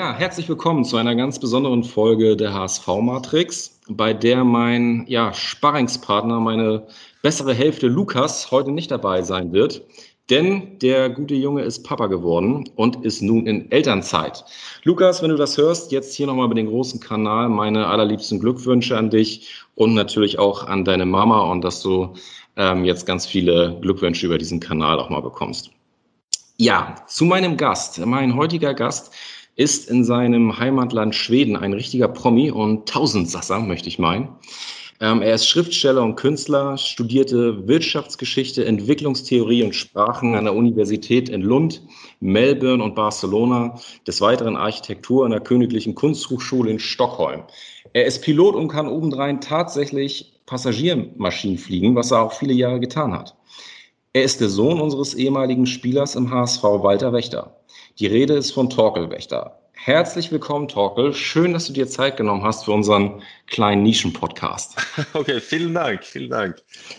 Ja, herzlich willkommen zu einer ganz besonderen Folge der HSV-Matrix, bei der mein ja, Sparringspartner, meine bessere Hälfte Lukas, heute nicht dabei sein wird. Denn der gute Junge ist Papa geworden und ist nun in Elternzeit. Lukas, wenn du das hörst, jetzt hier nochmal über den großen Kanal meine allerliebsten Glückwünsche an dich und natürlich auch an deine Mama und dass du ähm, jetzt ganz viele Glückwünsche über diesen Kanal auch mal bekommst. Ja, zu meinem Gast. Mein heutiger Gast ist in seinem Heimatland Schweden ein richtiger Promi und Tausendsasser, möchte ich meinen. Ähm, er ist Schriftsteller und Künstler, studierte Wirtschaftsgeschichte, Entwicklungstheorie und Sprachen an der Universität in Lund, Melbourne und Barcelona, des Weiteren Architektur an der Königlichen Kunsthochschule in Stockholm. Er ist Pilot und kann obendrein tatsächlich Passagiermaschinen fliegen, was er auch viele Jahre getan hat. Er ist der Sohn unseres ehemaligen Spielers im HSV Walter Wächter. Die Rede ist von Torkel Wächter. Herzlich willkommen, Torkel. Schön, dass du dir Zeit genommen hast für unseren kleinen Nischen-Podcast. Okay, vielen Dank, vielen Dank.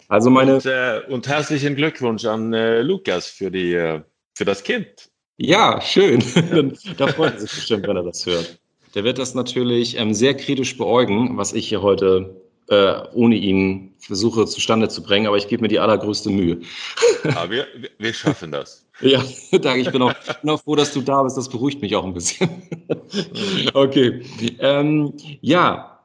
Also meine und, äh, und herzlichen Glückwunsch an äh, Lukas für die äh, für das Kind. Ja, schön. da freut er sich bestimmt, wenn er das hört. Der wird das natürlich ähm, sehr kritisch beäugen, was ich hier heute äh, ohne ihn versuche zustande zu bringen, aber ich gebe mir die allergrößte Mühe. Ja, wir, wir schaffen das. Ja, danke. Ich bin auch, bin auch froh, dass du da bist. Das beruhigt mich auch ein bisschen. Okay. Ähm, ja,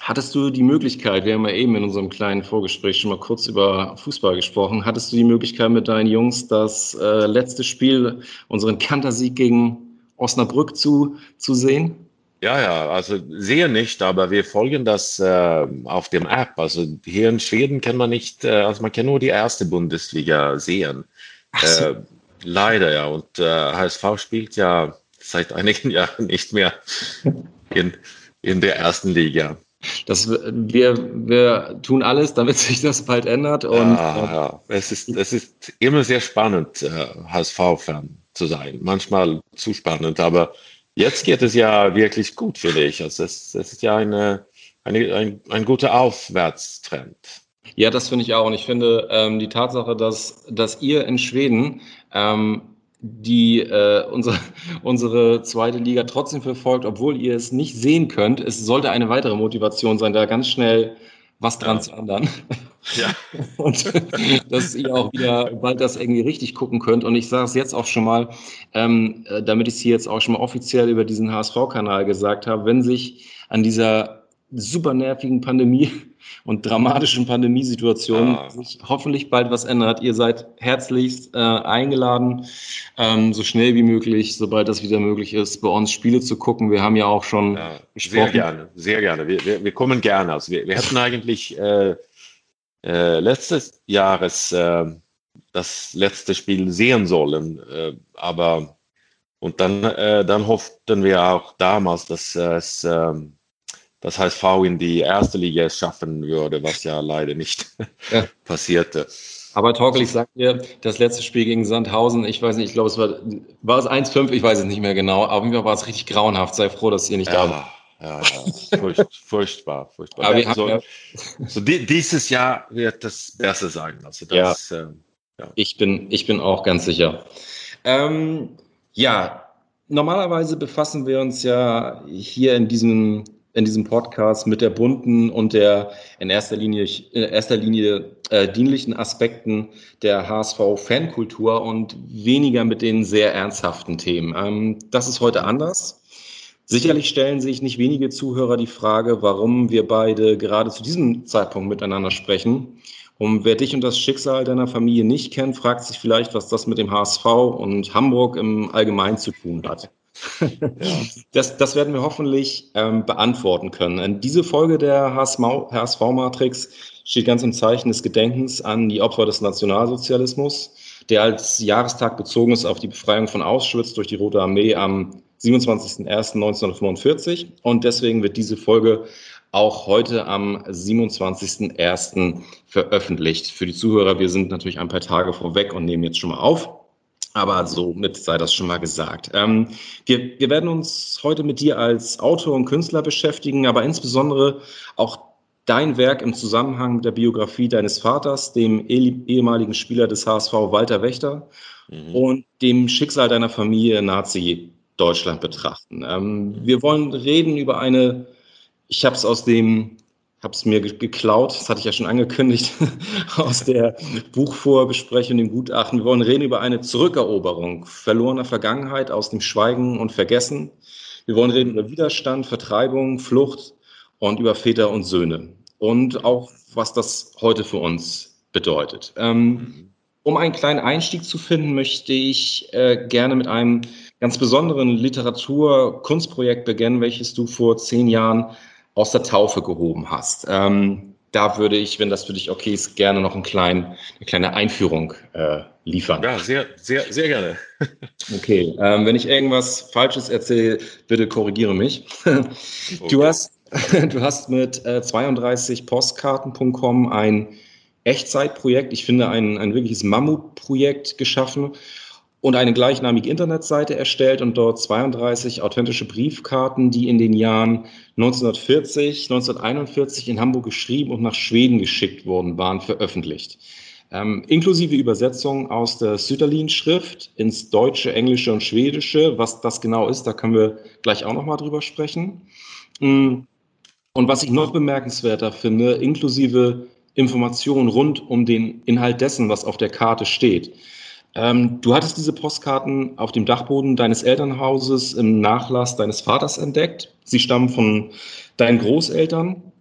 hattest du die Möglichkeit, wir haben ja eben in unserem kleinen Vorgespräch schon mal kurz über Fußball gesprochen, hattest du die Möglichkeit mit deinen Jungs das äh, letzte Spiel, unseren Kantersieg gegen Osnabrück zu, zu sehen? Ja, ja, also sehr nicht, aber wir folgen das äh, auf dem App. Also hier in Schweden kann man nicht, äh, also man kann nur die erste Bundesliga sehen. So. Äh, leider ja. Und HSV äh, spielt ja seit einigen Jahren nicht mehr in, in der ersten Liga. Das, wir, wir tun alles, damit sich das bald ändert. Und, ja, ja. Es, ist, es ist immer sehr spannend, HSV-Fan zu sein. Manchmal zu spannend, aber Jetzt geht es ja wirklich gut, finde ich. Also es, es ist ja eine, eine, ein, ein guter Aufwärtstrend. Ja, das finde ich auch. Und ich finde ähm, die Tatsache, dass, dass ihr in Schweden ähm, die äh, unsere, unsere zweite Liga trotzdem verfolgt, obwohl ihr es nicht sehen könnt, es sollte eine weitere Motivation sein, da ganz schnell was dran ja. zu ändern. Ja. Und dass ihr auch wieder bald das irgendwie richtig gucken könnt. Und ich sage es jetzt auch schon mal, ähm, äh, damit ich es hier jetzt auch schon mal offiziell über diesen HSV-Kanal gesagt habe, wenn sich an dieser super nervigen Pandemie und dramatischen Pandemiesituation ah. sich hoffentlich bald was ändert. Ihr seid herzlichst äh, eingeladen, ähm, so schnell wie möglich, sobald das wieder möglich ist, bei uns Spiele zu gucken. Wir haben ja auch schon ja, gesprochen. Sehr gerne, sehr gerne. Wir, wir, wir kommen gerne. Also wir, wir hätten eigentlich äh, äh, letztes Jahres äh, das letzte Spiel sehen sollen, äh, aber und dann, äh, dann hofften wir auch damals, dass es ähm, das HSV in die erste Liga schaffen würde, was ja leider nicht ja. passierte. Aber Torkel, ich sag dir, das letzte Spiel gegen Sandhausen, ich weiß nicht, ich glaube, es war, war es 1-5, ich weiß es nicht mehr genau, aber mir war es richtig grauenhaft. Sei froh, dass ihr nicht ja, da wart. Ja, ja, Furcht, furchtbar, furchtbar. Aber ja, so, ja. so die, dieses Jahr wird das Beste sein. Also das, ja. Äh, ja. Ich, bin, ich bin auch ganz sicher. Ähm, ja, normalerweise befassen wir uns ja hier in diesem in diesem Podcast mit der bunten und der in erster Linie, in erster Linie äh, dienlichen Aspekten der HSV-Fankultur und weniger mit den sehr ernsthaften Themen. Ähm, das ist heute anders. Sicherlich stellen sich nicht wenige Zuhörer die Frage, warum wir beide gerade zu diesem Zeitpunkt miteinander sprechen. Und wer dich und das Schicksal deiner Familie nicht kennt, fragt sich vielleicht, was das mit dem HSV und Hamburg im Allgemeinen zu tun hat. das, das werden wir hoffentlich ähm, beantworten können. Diese Folge der HSV-Matrix steht ganz im Zeichen des Gedenkens an die Opfer des Nationalsozialismus, der als Jahrestag bezogen ist auf die Befreiung von Auschwitz durch die Rote Armee am 27.01.1945. Und deswegen wird diese Folge auch heute am 27.01. veröffentlicht. Für die Zuhörer, wir sind natürlich ein paar Tage vorweg und nehmen jetzt schon mal auf. Aber somit sei das schon mal gesagt. Ähm, wir, wir werden uns heute mit dir als Autor und Künstler beschäftigen, aber insbesondere auch dein Werk im Zusammenhang mit der Biografie deines Vaters, dem ehemaligen Spieler des HSV Walter Wächter mhm. und dem Schicksal deiner Familie Nazi Deutschland betrachten. Ähm, wir wollen reden über eine, ich habe es aus dem, habe es mir geklaut, das hatte ich ja schon angekündigt, aus der Buchvorbesprechung, dem Gutachten. Wir wollen reden über eine Zurückeroberung verlorener Vergangenheit aus dem Schweigen und Vergessen. Wir wollen reden über Widerstand, Vertreibung, Flucht und über Väter und Söhne. Und auch, was das heute für uns bedeutet. Ähm, um einen kleinen Einstieg zu finden, möchte ich äh, gerne mit einem ganz besonderen Literatur-Kunstprojekt beginnen, welches du vor zehn Jahren aus der Taufe gehoben hast. Ähm, da würde ich, wenn das für dich okay ist, gerne noch einen kleinen, eine kleine Einführung äh, liefern. Ja, sehr, sehr, sehr gerne. okay, ähm, wenn ich irgendwas Falsches erzähle, bitte korrigiere mich. okay. Du hast, du hast mit äh, 32postkarten.com ein Echtzeitprojekt, ich finde ein, ein wirkliches Mammutprojekt geschaffen und eine gleichnamige Internetseite erstellt und dort 32 authentische Briefkarten, die in den Jahren 1940, 1941 in Hamburg geschrieben und nach Schweden geschickt worden waren, veröffentlicht. Ähm, inklusive Übersetzung aus der Sütterlin-Schrift ins Deutsche, Englische und Schwedische. Was das genau ist, da können wir gleich auch nochmal drüber sprechen. Mm. Und was ich noch bemerkenswerter finde, inklusive Informationen rund um den Inhalt dessen, was auf der Karte steht. Ähm, du hattest diese Postkarten auf dem Dachboden deines Elternhauses im Nachlass deines Vaters entdeckt. Sie stammen von deinen Großeltern.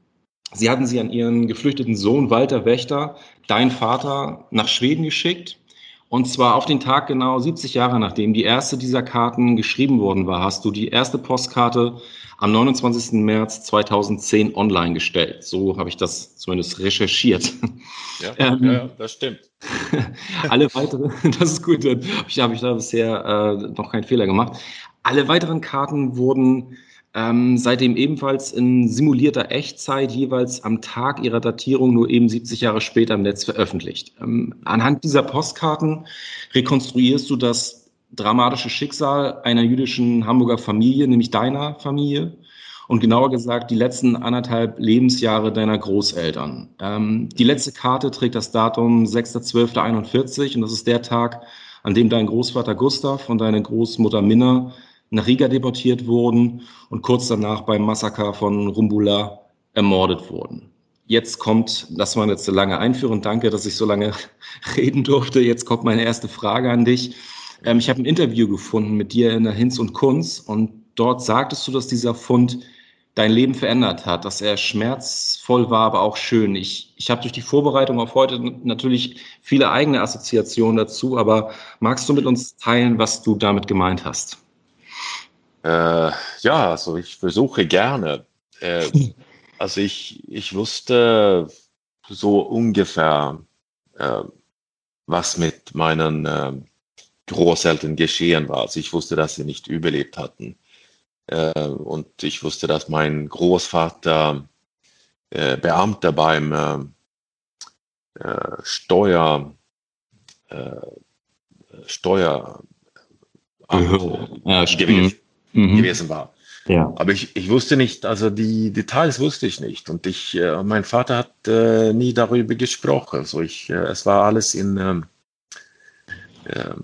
Sie hatten sie an ihren geflüchteten Sohn Walter Wächter, dein Vater, nach Schweden geschickt. Und zwar auf den Tag genau 70 Jahre nachdem die erste dieser Karten geschrieben worden war, hast du die erste Postkarte am 29. März 2010 online gestellt. So habe ich das zumindest recherchiert. Ja, ähm, ja das stimmt. alle weiteren, das ist gut, dann habe ich da bisher äh, noch keinen Fehler gemacht. Alle weiteren Karten wurden ähm, seitdem ebenfalls in simulierter Echtzeit jeweils am Tag ihrer Datierung nur eben 70 Jahre später im Netz veröffentlicht. Ähm, anhand dieser Postkarten rekonstruierst du das dramatische Schicksal einer jüdischen Hamburger Familie, nämlich deiner Familie. Und genauer gesagt, die letzten anderthalb Lebensjahre deiner Großeltern. Ähm, die letzte Karte trägt das Datum 6.12.41 und das ist der Tag, an dem dein Großvater Gustav und deine Großmutter Minna nach Riga deportiert wurden und kurz danach beim Massaker von Rumbula ermordet wurden. Jetzt kommt, das war jetzt eine lange Einführung, danke, dass ich so lange reden durfte. Jetzt kommt meine erste Frage an dich. Ähm, ich habe ein Interview gefunden mit dir in der Hinz und Kunz und dort sagtest du, dass dieser Fund dein Leben verändert hat, dass er schmerzvoll war, aber auch schön. Ich, ich habe durch die Vorbereitung auf heute natürlich viele eigene Assoziationen dazu, aber magst du mit uns teilen, was du damit gemeint hast? Äh, ja, also ich versuche gerne. Äh, also ich, ich wusste so ungefähr, äh, was mit meinen äh, Großeltern geschehen war. Also ich wusste, dass sie nicht überlebt hatten. Äh, und ich wusste, dass mein Großvater äh, Beamter beim Steuer, Steuer ja, gewesen, mhm. gewesen war. Ja. Aber ich, ich wusste nicht, also die Details wusste ich nicht. Und ich, äh, mein Vater hat äh, nie darüber gesprochen. Also ich, äh, es war alles in, ähm, ähm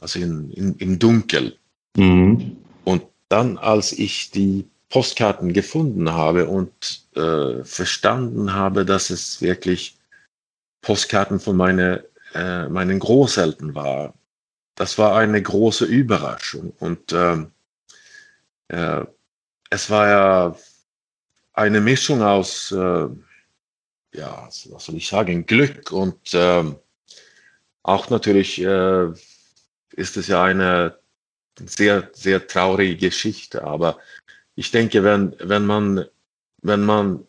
also in, in, im Dunkel. Mhm. Und dann, als ich die Postkarten gefunden habe und äh, verstanden habe, dass es wirklich Postkarten von meine, äh, meinen Großeltern war, das war eine große Überraschung. Und ähm, äh, es war ja eine Mischung aus, äh, ja, was soll ich sagen, Glück und äh, auch natürlich äh, ist es ja eine sehr, sehr traurige Geschichte. Aber ich denke, wenn, wenn man, wenn man,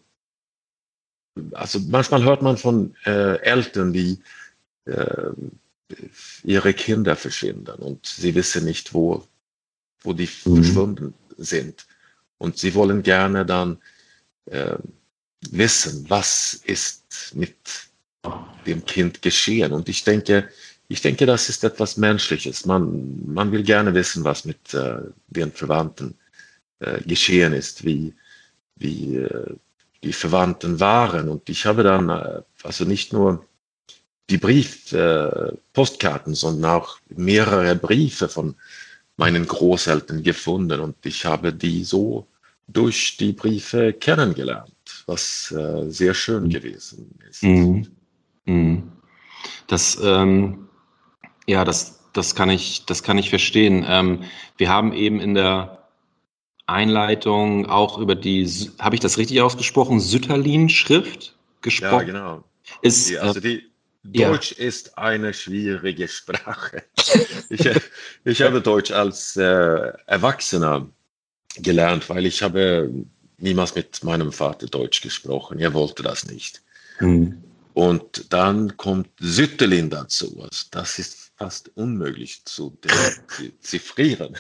also manchmal hört man von äh, Eltern, die äh, ihre Kinder verschwinden und sie wissen nicht, wo, wo die mhm. verschwunden sind. Und sie wollen gerne dann äh, wissen, was ist mit dem Kind geschehen. Und ich denke, ich denke, das ist etwas Menschliches. Man, man will gerne wissen, was mit äh, den Verwandten äh, geschehen ist, wie, wie äh, die Verwandten waren. Und ich habe dann äh, also nicht nur die Brief, äh, Postkarten, sondern auch mehrere Briefe von meinen Großeltern gefunden und ich habe die so durch die Briefe kennengelernt, was äh, sehr schön mhm. gewesen ist. Mhm. Mhm. Das, ähm, ja, das, das kann ich, das kann ich verstehen. Ähm, wir haben eben in der Einleitung auch über die, habe ich das richtig ausgesprochen, Sütterlin-Schrift gesprochen? Ja, genau. Ist, die, also die, Deutsch ja. ist eine schwierige Sprache. ich, ich habe Deutsch als äh, Erwachsener gelernt, weil ich habe niemals mit meinem Vater Deutsch gesprochen. Er wollte das nicht. Mhm. Und dann kommt Sütterlin dazu. Also das ist fast unmöglich zu deziffrieren.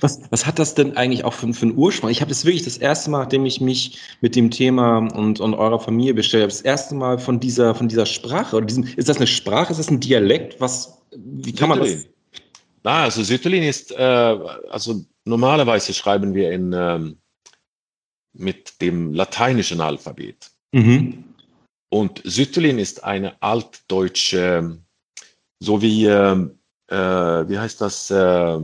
Was, was hat das denn eigentlich auch für, für einen Ursprung? Ich habe das wirklich das erste Mal, nachdem ich mich mit dem Thema und, und eurer Familie bestellt habe, das erste Mal von dieser, von dieser Sprache, oder diesem, ist das eine Sprache, ist das ein Dialekt? Was, wie kann man das? Na, also Sütterlin ist, äh, also normalerweise schreiben wir in, ähm, mit dem lateinischen Alphabet. Mhm. Und Sütterlin ist eine altdeutsche, so wie, äh, äh, wie heißt das, äh,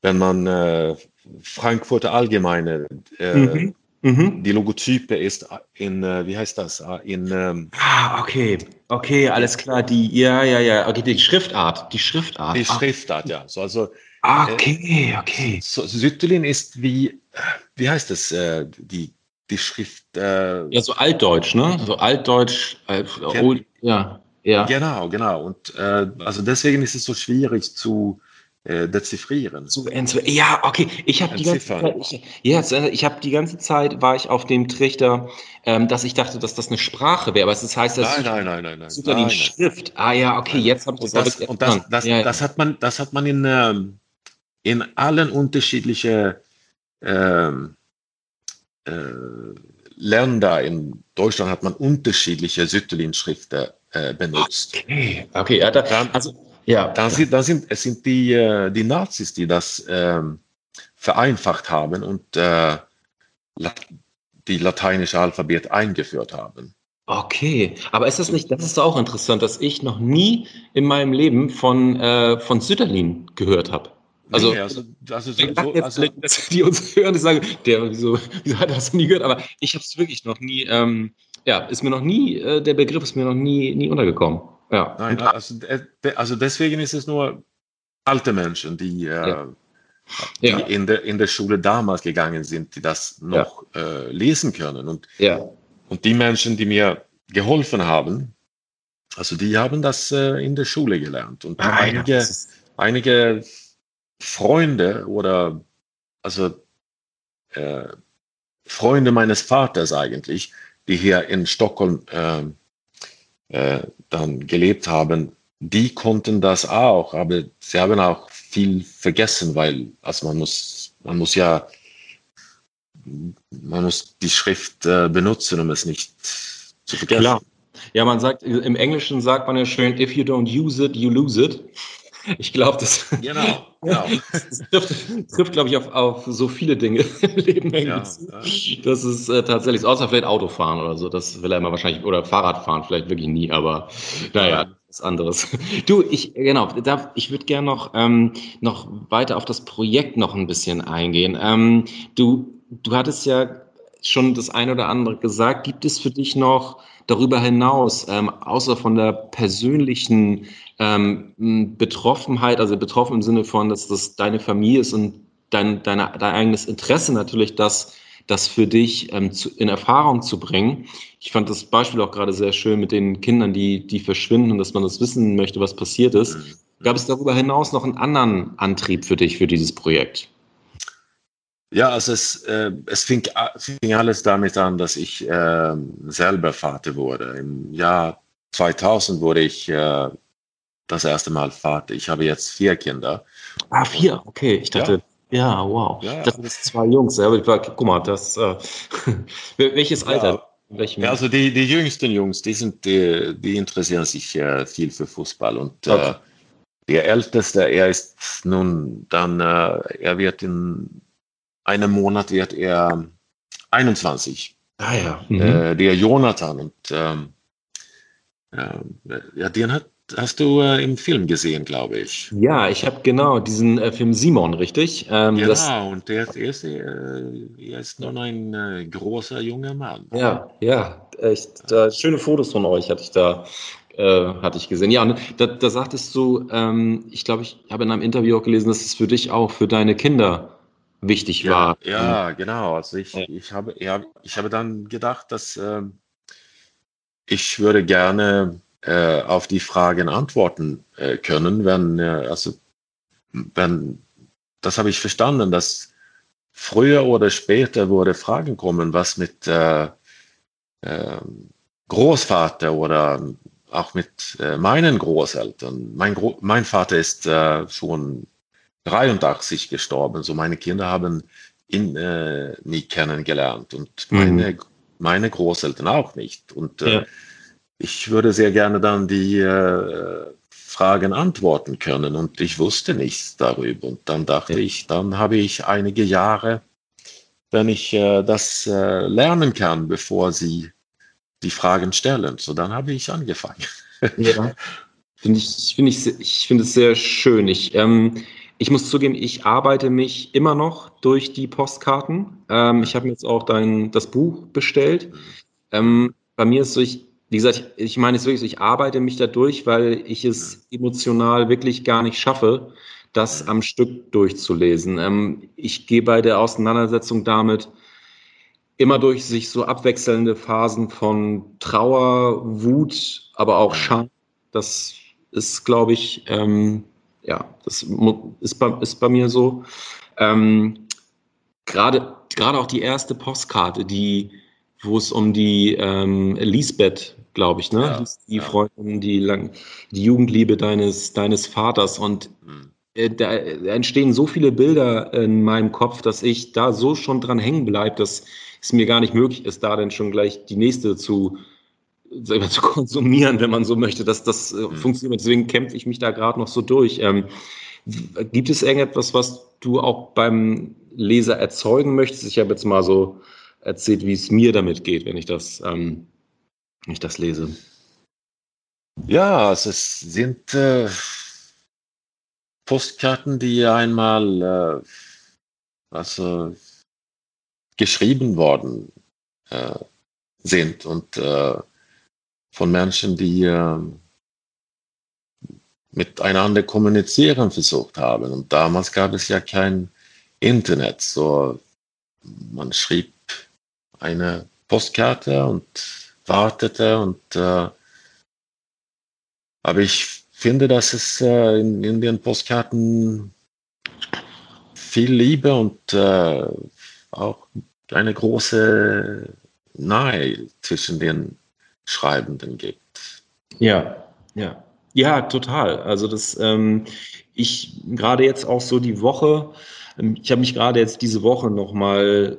wenn man äh, Frankfurter Allgemeine, äh, mhm. Mhm. die Logotype ist in, äh, wie heißt das, in... Ähm, ah, okay, okay, alles klar, die, ja, ja, ja, okay, die Schriftart, die Schriftart. Die Schriftart, ah. ja. So, also, okay, okay. So, Sütterlin ist wie, wie heißt das, die die Schrift. Äh, ja, so altdeutsch, ne? So altdeutsch, äh, old, ja, ja. Genau, genau. Und äh, also deswegen ist es so schwierig zu äh, deziffrieren. Zu, ja, okay. Ich habe die ganze Zeit, ich, ja, ich habe die ganze Zeit war ich auf dem Trichter, ähm, dass ich dachte, dass das eine Sprache wäre, aber es heißt, das nein, nein, nein, nein, nein, sogar die Schrift. Ah ja, okay, nein. jetzt habe ich das. Und das, und das, das, ja, das, hat man, das hat man in ähm, in allen unterschiedlichen ähm, äh, Länder in Deutschland hat man unterschiedliche Sütterlin-Schriften äh, benutzt. Okay, okay, ja, da, dann, also, ja. Dann sind, dann sind, es sind die, äh, die Nazis, die das ähm, vereinfacht haben und äh, die lateinische Alphabet eingeführt haben. Okay, aber ist das nicht, das ist auch interessant, dass ich noch nie in meinem Leben von, äh, von Sütterlin gehört habe. Also, nee, also, also, so, so, also die uns hören, die sagen, der, wieso, wieso hat er das nie gehört? Aber ich habe es wirklich noch nie, ähm, ja, ist mir noch nie, äh, der Begriff ist mir noch nie, nie untergekommen. Ja. Nein, also, äh, also deswegen ist es nur alte Menschen, die, äh, ja. die ja. in, der, in der Schule damals gegangen sind, die das noch ja. äh, lesen können. Und, und die Menschen, die mir geholfen haben, also die haben das äh, in der Schule gelernt. Und ah, einige, einige Freunde oder also äh, Freunde meines Vaters eigentlich, die hier in Stockholm äh, äh, dann gelebt haben, die konnten das auch, aber sie haben auch viel vergessen, weil also man muss, man muss ja, man muss die Schrift äh, benutzen, um es nicht zu vergessen. Klar. Ja, man sagt, im Englischen sagt man ja schön, if you don't use it, you lose it. Ich glaube, das, genau, genau. das trifft, trifft glaube ich, auf, auf so viele Dinge im Leben. Ja, ja. Das ist äh, tatsächlich, außer vielleicht Autofahren oder so, das will er immer wahrscheinlich, oder Fahrradfahren vielleicht wirklich nie, aber naja, das ist anderes. Du, ich, genau, da, ich würde gerne noch, ähm, noch weiter auf das Projekt noch ein bisschen eingehen. Ähm, du, du hattest ja schon das eine oder andere gesagt. Gibt es für dich noch darüber hinaus, ähm, außer von der persönlichen ähm, Betroffenheit, also betroffen im Sinne von, dass das deine Familie ist und dein, deine, dein eigenes Interesse natürlich, das, das für dich ähm, zu, in Erfahrung zu bringen. Ich fand das Beispiel auch gerade sehr schön mit den Kindern, die, die verschwinden und dass man das wissen möchte, was passiert ist. Mhm. Gab es darüber hinaus noch einen anderen Antrieb für dich, für dieses Projekt? Ja, also es, äh, es fing, fing, alles damit an, dass ich äh, selber Vater wurde. Im Jahr 2000 wurde ich äh, das erste Mal Vater. Ich habe jetzt vier Kinder. Ah, vier, okay. Ich dachte, ja, ja wow. Ja. Das sind zwei Jungs. Ja, guck mal, das, äh, welches Alter? Ja. ja, also die, die jüngsten Jungs, die sind, die, die interessieren sich äh, viel für Fußball und äh, okay. der älteste, er ist nun dann, er wird in einem Monat wird er 21. Ah ja. Mhm. Äh, der Jonathan und ähm, ja, den hat hast du äh, im Film gesehen, glaube ich. Ja, ich habe genau diesen äh, Film Simon, richtig? Ähm, genau, das, und der, der ist, äh, er ist nun ein äh, großer junger Mann. Ja, ja, echt. schöne Fotos von euch hatte ich da. Äh, hatte ich gesehen. Ja, und da, da sagtest du, ähm, ich glaube, ich habe in einem Interview auch gelesen, dass es für dich auch, für deine Kinder wichtig ja, war. Ja, genau. Also ich, ja. ich, habe, ja, ich habe dann gedacht, dass ähm, ich würde gerne äh, auf die Fragen antworten äh, können, wenn, äh, also, wenn, das habe ich verstanden, dass früher oder später würde Fragen kommen, was mit äh, äh, Großvater oder auch mit äh, meinen Großeltern. Mein, Gro mein Vater ist äh, schon 83 gestorben, so meine Kinder haben ihn äh, nie kennengelernt und meine, mhm. meine Großeltern auch nicht. Und äh, ja ich würde sehr gerne dann die äh, Fragen antworten können und ich wusste nichts darüber. Und dann dachte ich, dann habe ich einige Jahre, wenn ich äh, das äh, lernen kann, bevor Sie die Fragen stellen. So, dann habe ich angefangen. Ja, finde ich, finde ich, ich finde es sehr schön. Ich, ähm, ich muss zugeben, ich arbeite mich immer noch durch die Postkarten. Ähm, ich habe mir jetzt auch dein, das Buch bestellt. Ähm, bei mir ist so, ich, wie gesagt, ich meine es wirklich, ich arbeite mich da durch, weil ich es emotional wirklich gar nicht schaffe, das am Stück durchzulesen. Ähm, ich gehe bei der Auseinandersetzung damit immer durch sich so abwechselnde Phasen von Trauer, Wut, aber auch Scham. Das ist, glaube ich, ähm, ja, das ist bei, ist bei mir so. Ähm, gerade, gerade auch die erste Postkarte, die, wo es um die ähm, Lisbeth glaube ich, ne? Ja, die ja. Freundin, die, lang, die Jugendliebe deines, deines Vaters. Und mhm. äh, da entstehen so viele Bilder in meinem Kopf, dass ich da so schon dran hängen bleibe, dass es mir gar nicht möglich ist, da dann schon gleich die nächste zu, selber zu konsumieren, wenn man so möchte, dass das äh, mhm. funktioniert. Deswegen kämpfe ich mich da gerade noch so durch. Ähm, gibt es irgendetwas, was du auch beim Leser erzeugen möchtest? Ich habe jetzt mal so erzählt, wie es mir damit geht, wenn ich das ähm, wenn ich das lese. Ja, also es sind äh, Postkarten, die einmal äh, also geschrieben worden äh, sind und äh, von Menschen, die äh, miteinander kommunizieren versucht haben. Und damals gab es ja kein Internet, so man schrieb eine Postkarte und wartete. Und, äh, aber ich finde, dass es äh, in, in, den Postkarten viel Liebe und äh, auch eine große Nahe zwischen den Schreibenden gibt. Ja, ja. Ja, total. Also das, ähm, ich gerade jetzt auch so die Woche, ähm, ich habe mich gerade jetzt diese Woche nochmal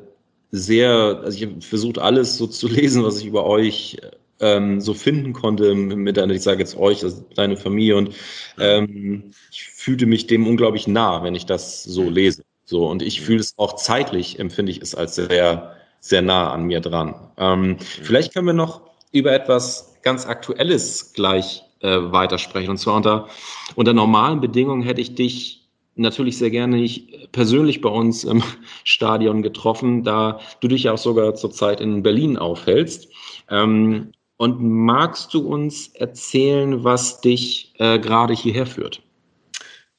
sehr, also ich habe versucht, alles so zu lesen, was ich über euch ähm, so finden konnte mit einer, ich sage jetzt euch, also deine Familie und ähm, ich fühlte mich dem unglaublich nah, wenn ich das so lese. So und ich fühle es auch zeitlich, empfinde ich es als sehr, sehr nah an mir dran. Ähm, vielleicht können wir noch über etwas ganz Aktuelles gleich äh, weitersprechen. Und zwar unter, unter normalen Bedingungen hätte ich dich natürlich sehr gerne nicht persönlich bei uns im Stadion getroffen, da du dich ja auch sogar zurzeit in Berlin aufhältst. Ähm, und magst du uns erzählen, was dich äh, gerade hierher führt?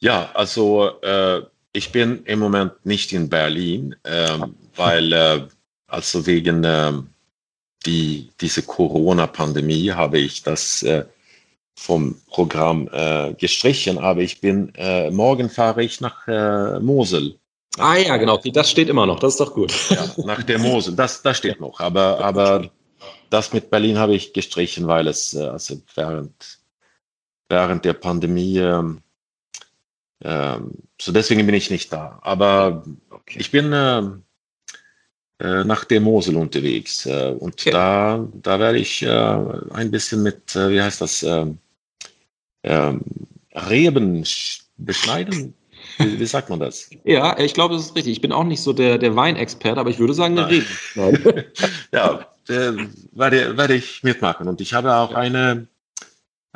Ja, also äh, ich bin im Moment nicht in Berlin, äh, weil also wegen ähm, die, diese Corona-Pandemie habe ich das äh, vom Programm äh, gestrichen, aber ich bin, äh, morgen fahre ich nach äh, Mosel. Ah ja, genau, das steht immer noch, das ist doch gut. Ja, nach der Mosel, das, das steht noch, aber, aber das mit Berlin habe ich gestrichen, weil es äh, also während, während der Pandemie, ähm, ähm, so deswegen bin ich nicht da. Aber okay. ich bin äh, äh, nach der Mosel unterwegs äh, und okay. da, da werde ich äh, ein bisschen mit, äh, wie heißt das, ähm, ähm, Reben beschneiden. Wie, wie, sagt man das? Ja, ich glaube, das ist richtig. Ich bin auch nicht so der, der Weinexperte, aber ich würde sagen, eine Reben. ja, äh, werde, werde ich mitmachen. Und ich habe auch eine,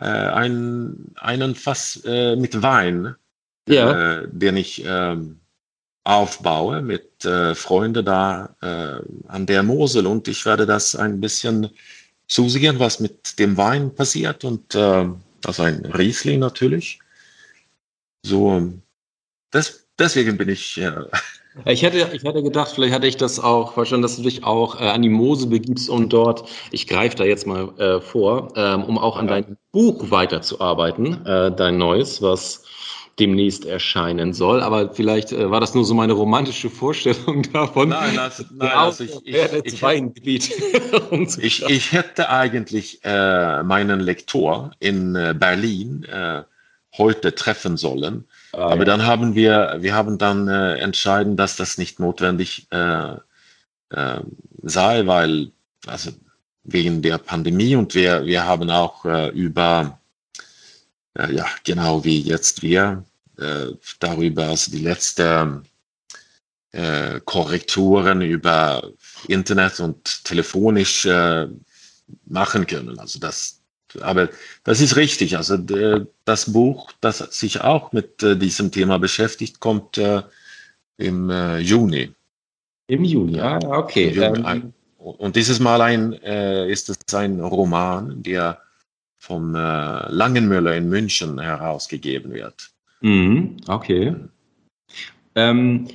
äh, ein, einen Fass äh, mit Wein, Ja. äh, den ich ähm, aufbaue mit äh, Freunden da äh, an der Mosel und ich werde das ein bisschen zusehen, was mit dem Wein passiert und äh, also ein Riesling natürlich. So, das, deswegen bin ich äh, Ich hätte, ich hätte gedacht, vielleicht hatte ich das auch verstanden, dass du dich auch äh, an die Mose begibst, um dort, ich greife da jetzt mal äh, vor, ähm, um auch an Ja. deinem Buch weiterzuarbeiten, äh, dein neues, was demnächst erscheinen soll. Aber vielleicht äh, war das nur so meine romantische Vorstellung davon. Nein, das, nein, also ich, ich, ich, ich, umzuschauen. ich hätte eigentlich äh, meinen Lektor in äh, Berlin äh, heute treffen sollen. Ah, Aber ja. dann haben wir, wir haben dann äh, entschieden, dass das nicht notwendig äh, sei, weil, also wegen der Pandemie und wir, wir haben auch über, äh, ja, genau wie jetzt wir, äh, darüber, also die letzte äh, Korrekturen über Internet und telefonisch äh, machen können. Also das, aber das ist richtig. Also d- das Buch, das sich auch mit äh, diesem Thema beschäftigt, kommt äh, im äh, Juni. Im Juni, ah, ja, okay. Im Juni. Ähm, Ein- Und dieses Mal ein, äh, ist es ein Roman, der vom äh, Langenmüller in München herausgegeben wird. Mhm, okay. Ähm,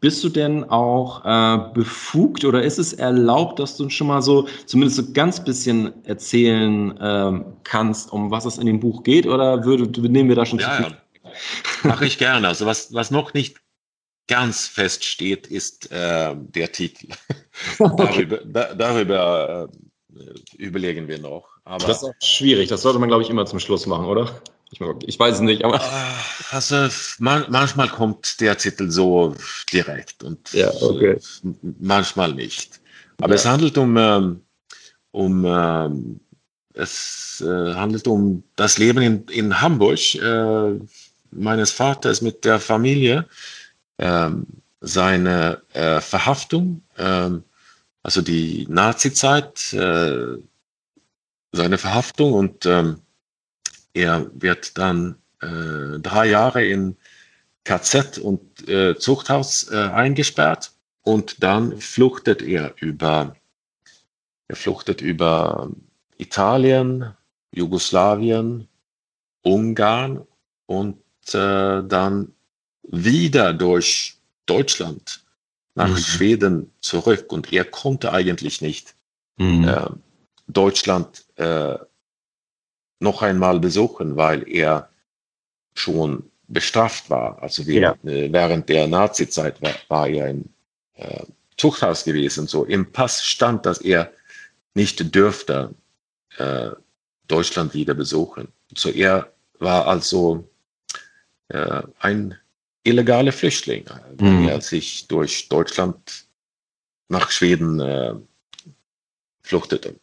bist du denn auch äh, befugt oder ist es erlaubt, dass du schon mal so zumindest so ganz bisschen erzählen ähm, kannst, um was es in dem Buch geht? Oder würde, nehmen wir da schon Ja, zu ja. Mache ich gerne. Also was, was noch nicht ganz fest steht, ist äh, der Titel. Darüber, da, darüber äh, überlegen wir noch. Aber Das ist auch schwierig. Das sollte man, glaube ich, immer zum Schluss machen, oder? Ich, ich weiß es nicht, aber. Ah, Also man, manchmal kommt der Titel so direkt und Ja, okay. manchmal nicht. Aber Ja. es handelt um, ähm, um ähm, es äh, handelt um das Leben in, in Hamburg äh, meines Vaters mit der Familie, ähm, seine äh, Verhaftung, also die Nazi-Zeit, seine Verhaftung und ähm, er wird dann äh, drei Jahre in KZ und äh, Zuchthaus äh, eingesperrt und dann fluchtet er über, er fluchtet über Italien, Jugoslawien, Ungarn und äh, dann wieder durch Deutschland nach Mhm. Schweden zurück und er konnte eigentlich nicht Mhm. Deutschland äh, noch einmal besuchen, weil er schon bestraft war. Also während, äh, während der Nazi-Zeit war, war er im äh, Zuchthaus gewesen. So im Pass stand, dass er nicht dürfte äh, Deutschland wieder besuchen. So er war also äh, ein illegaler Flüchtling, äh, Mhm. er sich durch Deutschland nach Schweden äh, fluchtete.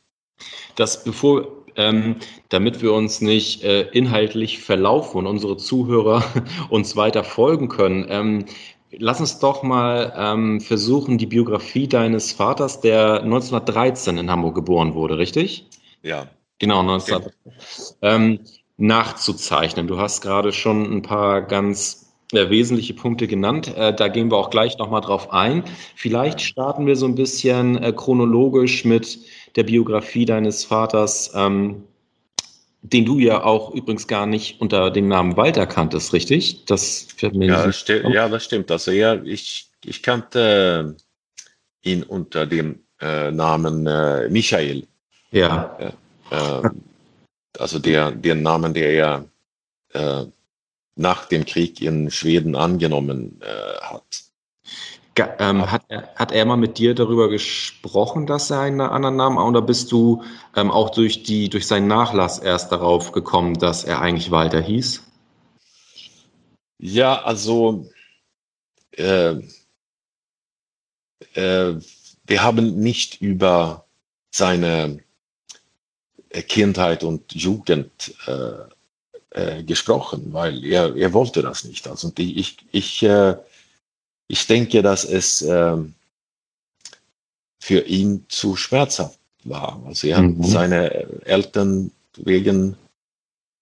Das bevor, ähm, damit wir uns nicht äh, inhaltlich verlaufen und unsere Zuhörer uns weiter folgen können, ähm, lass uns doch mal ähm, versuchen, die Biografie deines Vaters, der 1913 in Hamburg geboren wurde, richtig? Ja. Genau, 19. Ähm, nachzuzeichnen. Du hast gerade schon ein paar ganz äh, wesentliche Punkte genannt. Äh, da gehen wir auch gleich nochmal drauf ein. Vielleicht starten wir so ein bisschen äh, chronologisch mit der Biografie deines Vaters, ähm, den du ja auch übrigens gar nicht unter dem Namen Walter kanntest, richtig? Das Ja, sti ja, das stimmt. Also ja, ich, ich kannte ihn unter dem äh, Namen äh, Michael. ja. Äh, also der, den Namen, der er äh, nach dem Krieg in Schweden angenommen äh, hat. Ähm, hat, er, hat er mal mit dir darüber gesprochen, dass er einen anderen Namen hat, oder bist du ähm, auch durch, die, durch seinen Nachlass erst darauf gekommen, dass er eigentlich Walter hieß? Ja, also äh, äh, wir haben nicht über seine äh, Kindheit und Jugend äh, äh, gesprochen, weil er, er wollte das nicht. Also ich, ich, äh, ich denke, dass es ähm, für ihn zu schmerzhaft war. Also er Mhm. hat seine Eltern wegen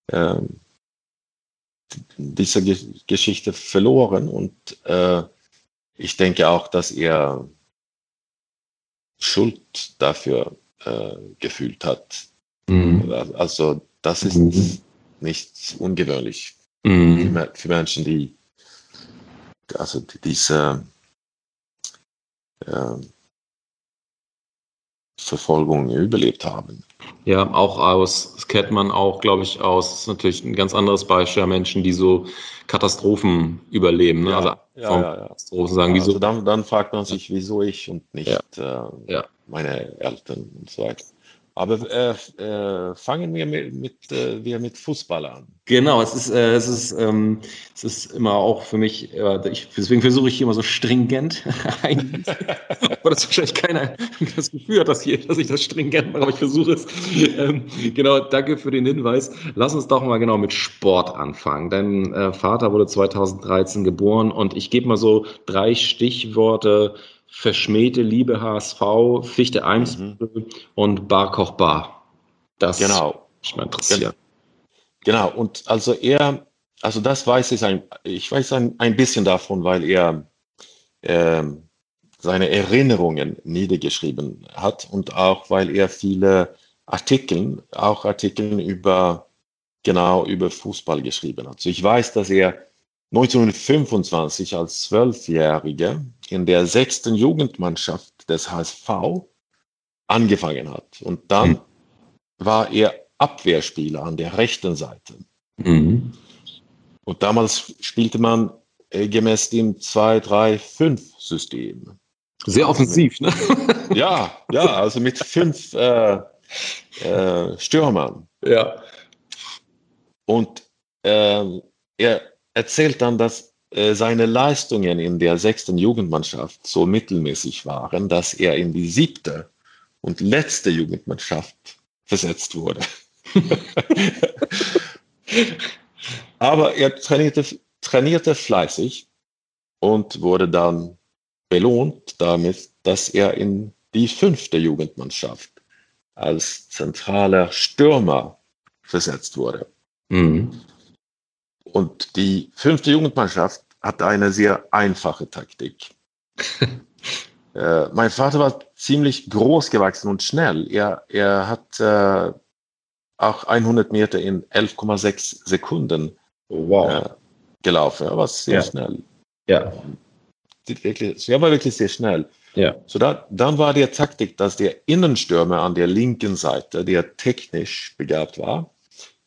äh, diese Ge Geschichte verloren und äh, ich denke auch, dass er Schuld dafür äh, gefühlt hat. Mhm. Also das ist mhm. nicht ungewöhnlich mhm. für, für, Menschen, die also diese äh, Verfolgung überlebt haben. Ja, auch aus, das kennt man auch, glaube ich, aus, natürlich ein ganz anderes Beispiel, Menschen, die so Katastrophen überleben. Ne? Ja, also ja, ja. Katastrophen sagen, wieso? Also dann, dann fragt man sich, wieso ich und nicht äh, meine Eltern und so weiter. Aber äh, äh, fangen wir mit, mit, äh, wir mit Fußball an. Genau, es ist, äh, es ist, ähm, es ist immer auch für mich, äh, ich, deswegen versuche ich hier immer so stringent Aber das wahrscheinlich keiner das Gefühl hat, dass, hier, dass ich das stringent mache, aber ich versuche es. Ähm, genau, danke für den Hinweis. Lass uns doch mal genau mit Sport anfangen. Dein äh, Vater wurde 2013 geboren und ich gebe mal so drei Stichworte Verschmähte Liebe HSV, Fichte Eimsbüttel mhm. und Bar Koch Bar. Das genau. mich mal interessieren. Genau, und also er, also das weiß ich, ein, ich weiß ein, ein bisschen davon, weil er äh, seine Erinnerungen niedergeschrieben hat und auch weil er viele Artikel, auch Artikel über, genau über Fußball geschrieben hat. Also ich weiß, dass er 1925 als Zwölfjähriger in der sechsten Jugendmannschaft des HSV angefangen hat. Und dann mhm. war er Abwehrspieler an der rechten Seite. Mhm. Und damals spielte man äh, gemäß dem 2-3-5-System. Sehr offensiv, ne? ja, ja, also mit fünf äh, äh, Stürmern. Ja. Und ähm, er erzählt dann, dass äh, seine Leistungen in der sechsten Jugendmannschaft so mittelmäßig waren, dass er in die siebte und letzte Jugendmannschaft versetzt wurde. Aber er trainierte, trainierte fleißig und wurde dann belohnt damit, dass er in die fünfte Jugendmannschaft als zentraler Stürmer versetzt wurde. Mhm. Und die fünfte Jugendmannschaft hat eine sehr einfache Taktik. äh, mein Vater war ziemlich groß gewachsen und schnell. Er, er hat äh, auch 100 Meter in 11,6 Sekunden wow. äh, gelaufen. Er war sehr ja. schnell. Ja. Wirklich, er war wirklich sehr schnell. Ja. So da, dann war die Taktik, dass der Innenstürmer an der linken Seite, der technisch begabt war,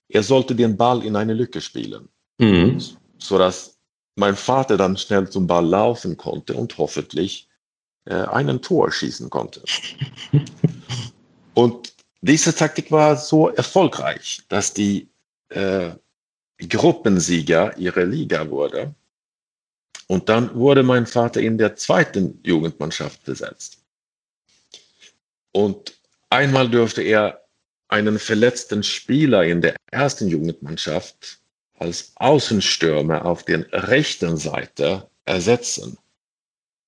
er sollte den Ball in eine Lücke spielen mhm. sodass mein Vater dann schnell zum Ball laufen konnte und hoffentlich äh, einen Tor schießen konnte. und diese Taktik war so erfolgreich, dass die äh, Gruppensieger ihrer Liga wurde. Und dann wurde mein Vater in der zweiten Jugendmannschaft besetzt. Und einmal dürfte er einen verletzten Spieler in der ersten Jugendmannschaft als Außenstürmer auf der rechten Seite ersetzen.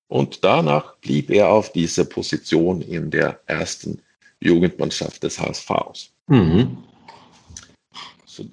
Und danach blieb er auf dieser Position in der ersten Jugendmannschaft des HSVs. Mhm. So.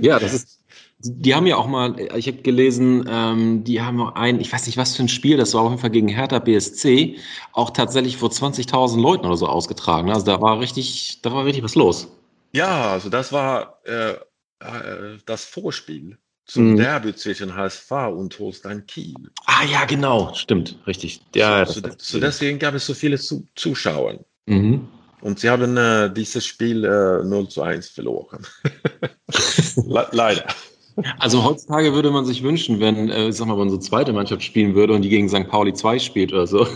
Ja, das ist. Die haben ja auch mal, ich habe gelesen, ähm, die haben ein, ich weiß nicht was für ein Spiel, das war auf jeden Fall gegen Hertha BSC, auch tatsächlich vor 20.000 Leuten oder so ausgetragen. Also da war richtig, da war richtig was los. Ja, also das war äh, äh, das Vorspiel zum mhm. Derby zwischen HSV und Holstein Kiel. Ah ja, genau, stimmt, richtig. Ja, so, so, so deswegen gab es so viele zu Zuschauer. Mhm. Und sie haben äh, dieses Spiel äh, 0 zu 1 verloren. Le leider. Also heutzutage würde man sich wünschen, wenn, äh, sag mal, unsere zweite Mannschaft spielen würde und die gegen St. Pauli 2 spielt oder so.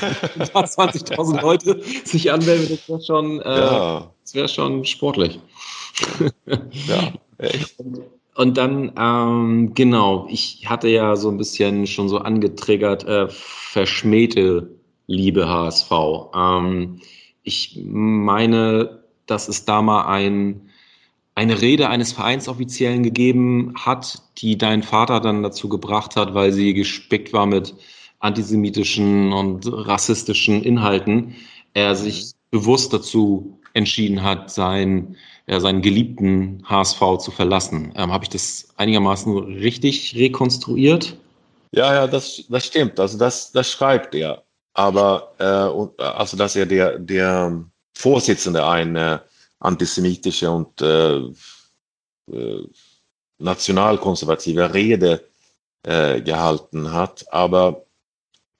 20.000 Leute sich anmelden, das wäre schon, äh, ja. wär schon sportlich. Ja. Echt? Und dann, ähm, genau, ich hatte ja so ein bisschen schon so angetriggert, äh, verschmähte Liebe HSV. Ähm, ich meine, dass es da mal ein, eine Rede eines Vereinsoffiziellen gegeben hat, die dein Vater dann dazu gebracht hat, weil sie gespickt war mit antisemitischen und rassistischen Inhalten, er sich bewusst dazu entschieden hat, sein ja, seinen geliebten HSV zu verlassen. Ähm, Habe ich das einigermaßen richtig rekonstruiert? Ja, ja, das, das stimmt. Also das, das schreibt er. Aber äh, also dass er der, der Vorsitzende eine antisemitische und äh, äh, nationalkonservative Rede äh, gehalten hat. Aber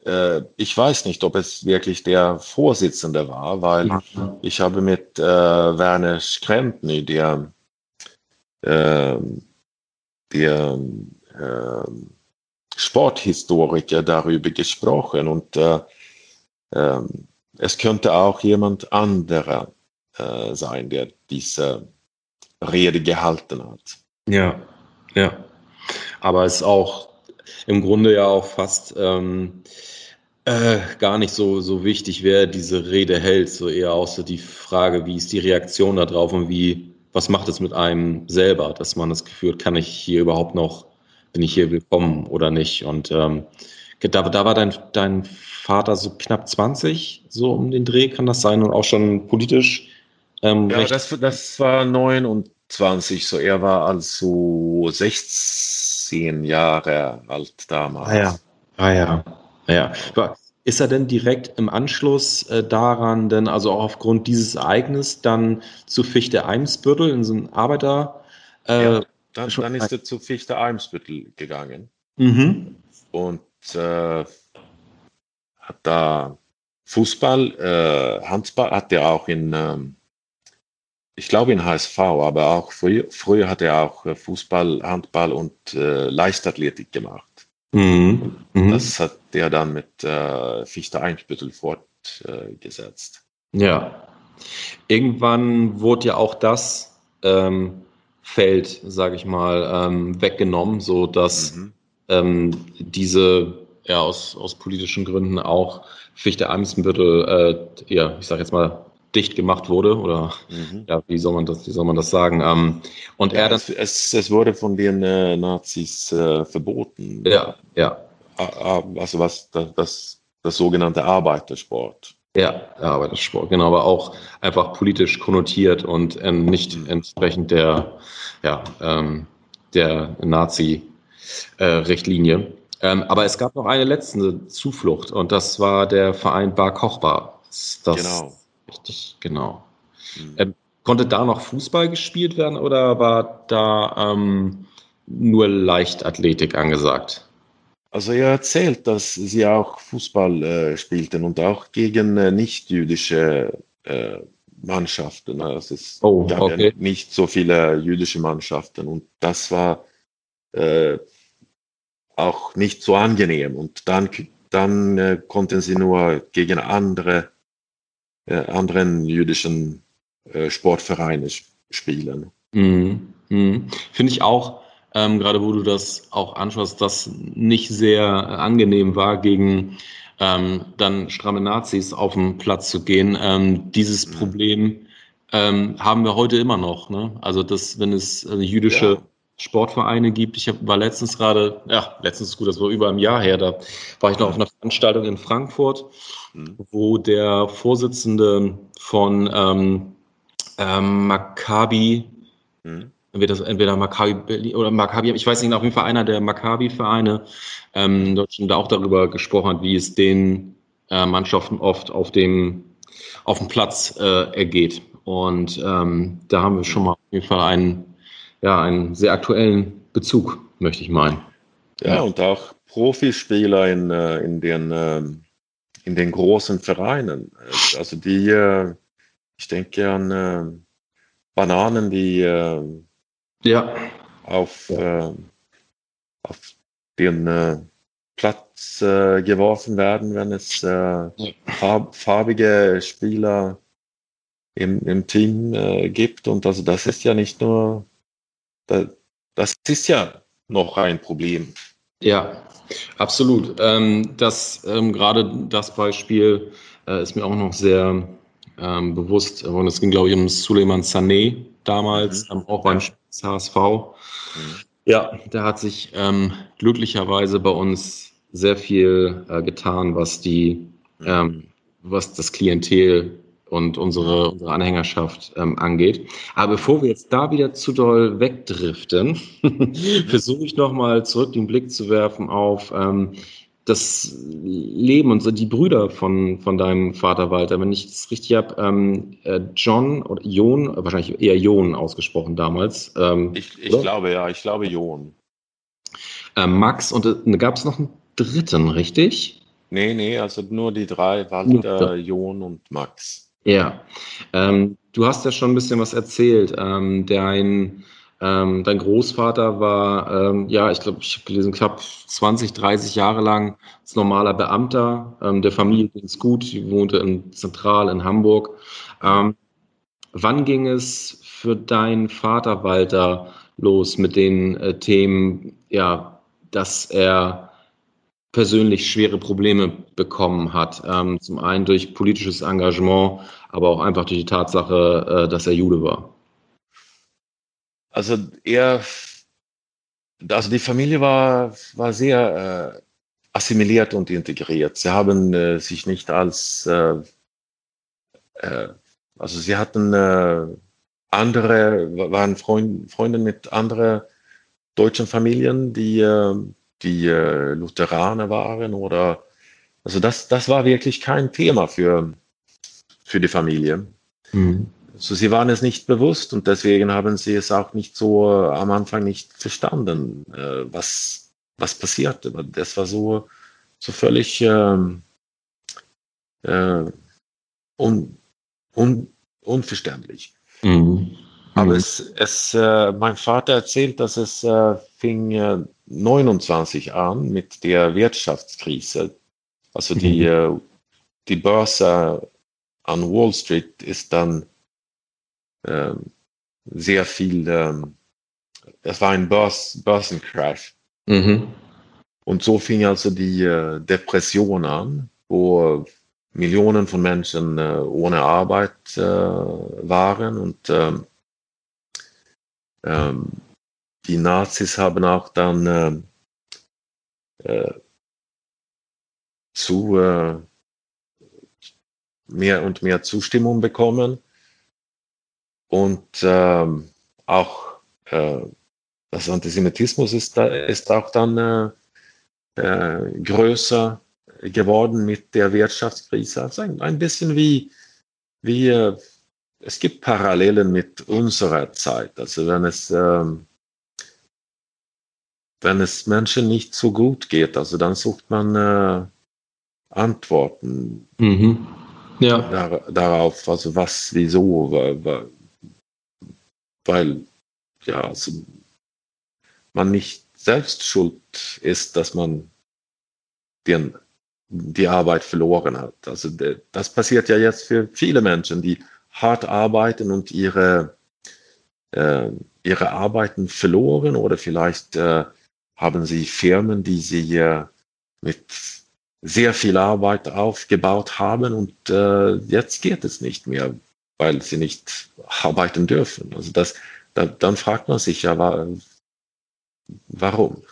äh, ich weiß nicht, ob es wirklich der Vorsitzende war, weil ich habe mit äh, Werner Skrempny, der, äh, der äh, Sporthistoriker, darüber gesprochen und äh, äh, es könnte auch jemand anderer äh, sein, der diese Rede gehalten hat. Ja, ja. Aber es ist auch im Grunde ja auch fast ähm, äh, gar nicht so, so wichtig, wer diese Rede hält, so eher auch so die Frage, wie ist die Reaktion darauf und wie, was macht es mit einem selber, dass man das Gefühl hat, kann ich hier überhaupt noch, bin ich hier willkommen oder nicht? Und ähm, da, da war dein, dein Vater so knapp 20, so um den Dreh, kann das sein? Und auch schon politisch? Ähm, ja, das, das war 29, so er war also 16 Jahre alt damals. Ah ja, ah ja. Ja. Ist er denn direkt im Anschluss äh, daran, denn also auch aufgrund dieses Ereignisses dann zu Fichte-Eimsbüttel in so ein Arbeiter? Äh, ja, dann, dann, ist er zu Fichte-Eimsbüttel gegangen mhm. und äh, hat da Fußball, äh, Handball hat er auch in, ähm, ich glaube in HSV, aber auch früher, früher hat er auch äh, Fußball, Handball und äh, Leichtathletik gemacht. Mhm. Mhm. Das hat der dann mit äh, Fichte Einsbüttel fortgesetzt. Äh, ja. Irgendwann wurde ja auch das ähm, Feld, sage ich mal, ähm, weggenommen, so dass mhm. ähm, diese ja aus, aus politischen Gründen auch Fichte Eimsbüttel, äh, ja, ich sage jetzt mal dicht gemacht wurde oder mhm. ja, wie soll man das, wie soll man das sagen? Ähm, und ja, er das, es, es, wurde von den äh, Nazis äh, verboten. Ja, ja. Also was das, das, das sogenannte Arbeitersport. Ja, Arbeitersport, genau, aber auch einfach politisch konnotiert und äh, nicht mhm. entsprechend der, ja, ähm, der Nazi-Richtlinie. Äh, ähm, aber es gab noch eine letzte Zuflucht und das war der Verein Bar Kochbar. Das, genau Richtig, genau. Mhm. Ähm, konnte da noch Fußball gespielt werden oder war da ähm, nur Leichtathletik angesagt? Also er erzählt, dass sie auch Fußball äh, spielten und auch gegen äh, nicht-jüdische äh, Mannschaften. Also es oh, gab okay. ja nicht so viele jüdische Mannschaften und das war äh, auch nicht so angenehm. Und dann, dann äh, konnten sie nur gegen andere anderen jüdischen äh, Sportvereine spielen. Mhm. Mhm. Finde ich auch, ähm, gerade wo du das auch anschaust, dass nicht sehr angenehm war, gegen ähm, dann stramme Nazis auf den Platz zu gehen. Ähm, dieses mhm. Problem ähm, haben wir heute immer noch. Ne? Also, dass, wenn es äh, jüdische ja. Sportvereine gibt. Ich hab, war letztens gerade, ja, letztens ist gut, das war über ein Jahr her, da war ich noch auf einer Veranstaltung in Frankfurt, mhm. wo der Vorsitzende von ähm, ähm, Maccabi, mhm. entweder, entweder Maccabi Berlin oder Maccabi, ich weiß nicht, auf jeden Fall einer der Maccabi-Vereine ähm, Deutschland da auch darüber gesprochen hat, wie es den äh, Mannschaften oft auf dem, auf dem Platz äh, ergeht. Und ähm, da haben wir schon mal auf jeden Fall einen ja, einen sehr aktuellen Bezug, möchte ich meinen. Ja, ja. und auch Profispieler in, äh, in, den, ähm, in den großen Vereinen. Also die, äh, ich denke an äh, Bananen, die ja. auf, auf den Platz geworfen werden, wenn es farbige Spieler im, im Team gibt. Und also das ist ja nicht nur das ist ja noch ein Problem. Ja, absolut. Ähm, das ähm, gerade das Beispiel äh, ist mir auch noch sehr ähm, bewusst. Und es ging, glaube ich, um Suleiman Sané damals, mhm. auch beim HSV. Mhm. Ja, der hat sich glücklicherweise bei uns sehr viel äh, getan, was die, mhm. was das Klientel und unsere, unsere Anhängerschaft ähm, angeht. Aber bevor wir jetzt da wieder zu doll wegdriften, versuche ich nochmal zurück den Blick zu werfen auf ähm, das Leben und so die Brüder von, von deinem Vater Walter. Wenn ich das richtig habe, ähm, äh, John oder Jon, wahrscheinlich eher Jon ausgesprochen damals. Ähm, ich, ich glaube, ja, ich glaube Jon. Äh, Max und äh, gab es noch einen dritten, richtig? Nee, nee, also nur die drei, Walter, Jon und Max. Ja, ähm, du hast ja schon ein bisschen was erzählt. Ähm, dein, ähm, dein Großvater war, ähm, ja, ich glaube, ich habe gelesen, knapp 20, 30 Jahre lang als normaler Beamter. Ähm, der Familie ging es gut, die wohnte in, zentral in Hamburg. Ähm, wann ging es für deinen Vater Walter los mit den äh, Themen, ja, dass er persönlich schwere Probleme bekommen hat. Ähm, zum einen durch politisches Engagement, aber auch einfach durch die Tatsache, äh, dass er Jude war. Also er, also die Familie war, war sehr äh, assimiliert und integriert. Sie haben äh, sich nicht als, äh, äh, also sie hatten äh, andere, waren Freund, Freunde mit anderen deutschen Familien, die die äh, Lutheraner waren oder also das, das war wirklich kein Thema für, für die Familie. Mhm. Also sie waren es nicht bewusst und deswegen haben sie es auch nicht so äh, am Anfang nicht verstanden, äh, was, was passierte. Das war so, so völlig ähm, äh, un, un, unverständlich. Mhm. Aber es, es äh, mein Vater erzählt, dass es äh, fing 29 an mit der Wirtschaftskrise. Also die, mhm. Äh, die Börse an Wall Street ist dann äh, sehr viel, äh, es war ein Börs, Börsencrash. Mhm. Und so fing also die äh, Depression an, wo Millionen von Menschen äh, ohne Arbeit äh, waren und ähm, die Nazis haben auch dann äh, äh, zu äh, mehr und mehr Zustimmung bekommen und ähm, auch äh, das Antisemitismus ist, da, ist auch dann äh, äh, größer geworden mit der Wirtschaftskrise. Also ein, ein bisschen wie, wie es gibt Parallelen mit unserer Zeit. Also wenn es ähm, wenn es Menschen nicht so gut geht, also dann sucht man äh, Antworten mhm. ja. dar darauf, also was, wieso, weil, weil ja, also man nicht selbst schuld ist, dass man den, die Arbeit verloren hat. Also das passiert ja jetzt für viele Menschen, die hart arbeiten und ihre, äh, ihre Arbeiten verloren oder vielleicht äh, haben sie Firmen, die sie äh, mit sehr viel Arbeit aufgebaut haben und äh, jetzt geht es nicht mehr, weil sie nicht arbeiten dürfen. Also das, da, dann fragt man sich ja, warum?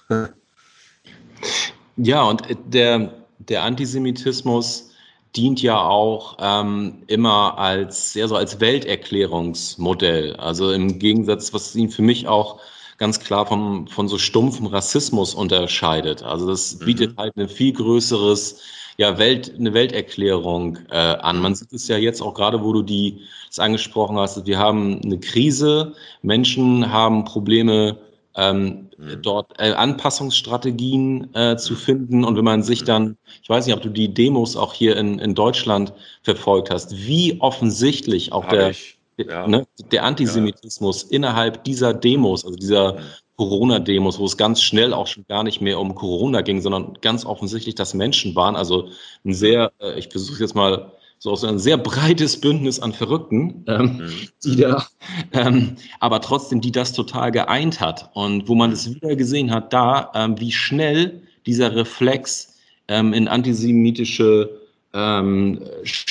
Ja, und der, der Antisemitismus dient ja auch ähm, immer als, sehr so als Welterklärungsmodell. Also im Gegensatz, was ihn für mich auch ganz klar vom, von so stumpfem Rassismus unterscheidet. Also das mhm. bietet mhm. halt ein viel größeres, ja, Welt, eine Welterklärung äh, an. Man sieht es ja jetzt auch gerade, wo du die das angesprochen hast. Wir haben eine Krise, Menschen haben Probleme, ähm, mhm. dort äh, Anpassungsstrategien äh, zu finden. Und wenn man sich mhm. dann, ich weiß nicht, ob du die Demos auch hier in, in Deutschland verfolgt hast, wie offensichtlich auch Hab der, ja. ne, der Antisemitismus ja. innerhalb dieser Demos, also dieser Corona-Demos, wo es ganz schnell auch schon gar nicht mehr um Corona ging, sondern ganz offensichtlich, dass Menschen waren. Also ein sehr, äh, ich versuche jetzt mal so aus ein sehr breites Bündnis an Verrückten, ähm, mhm. die da, ähm, aber trotzdem, die das total geeint hat und wo man es wieder gesehen hat, da, ähm, wie schnell dieser Reflex ähm, in antisemitische ähm,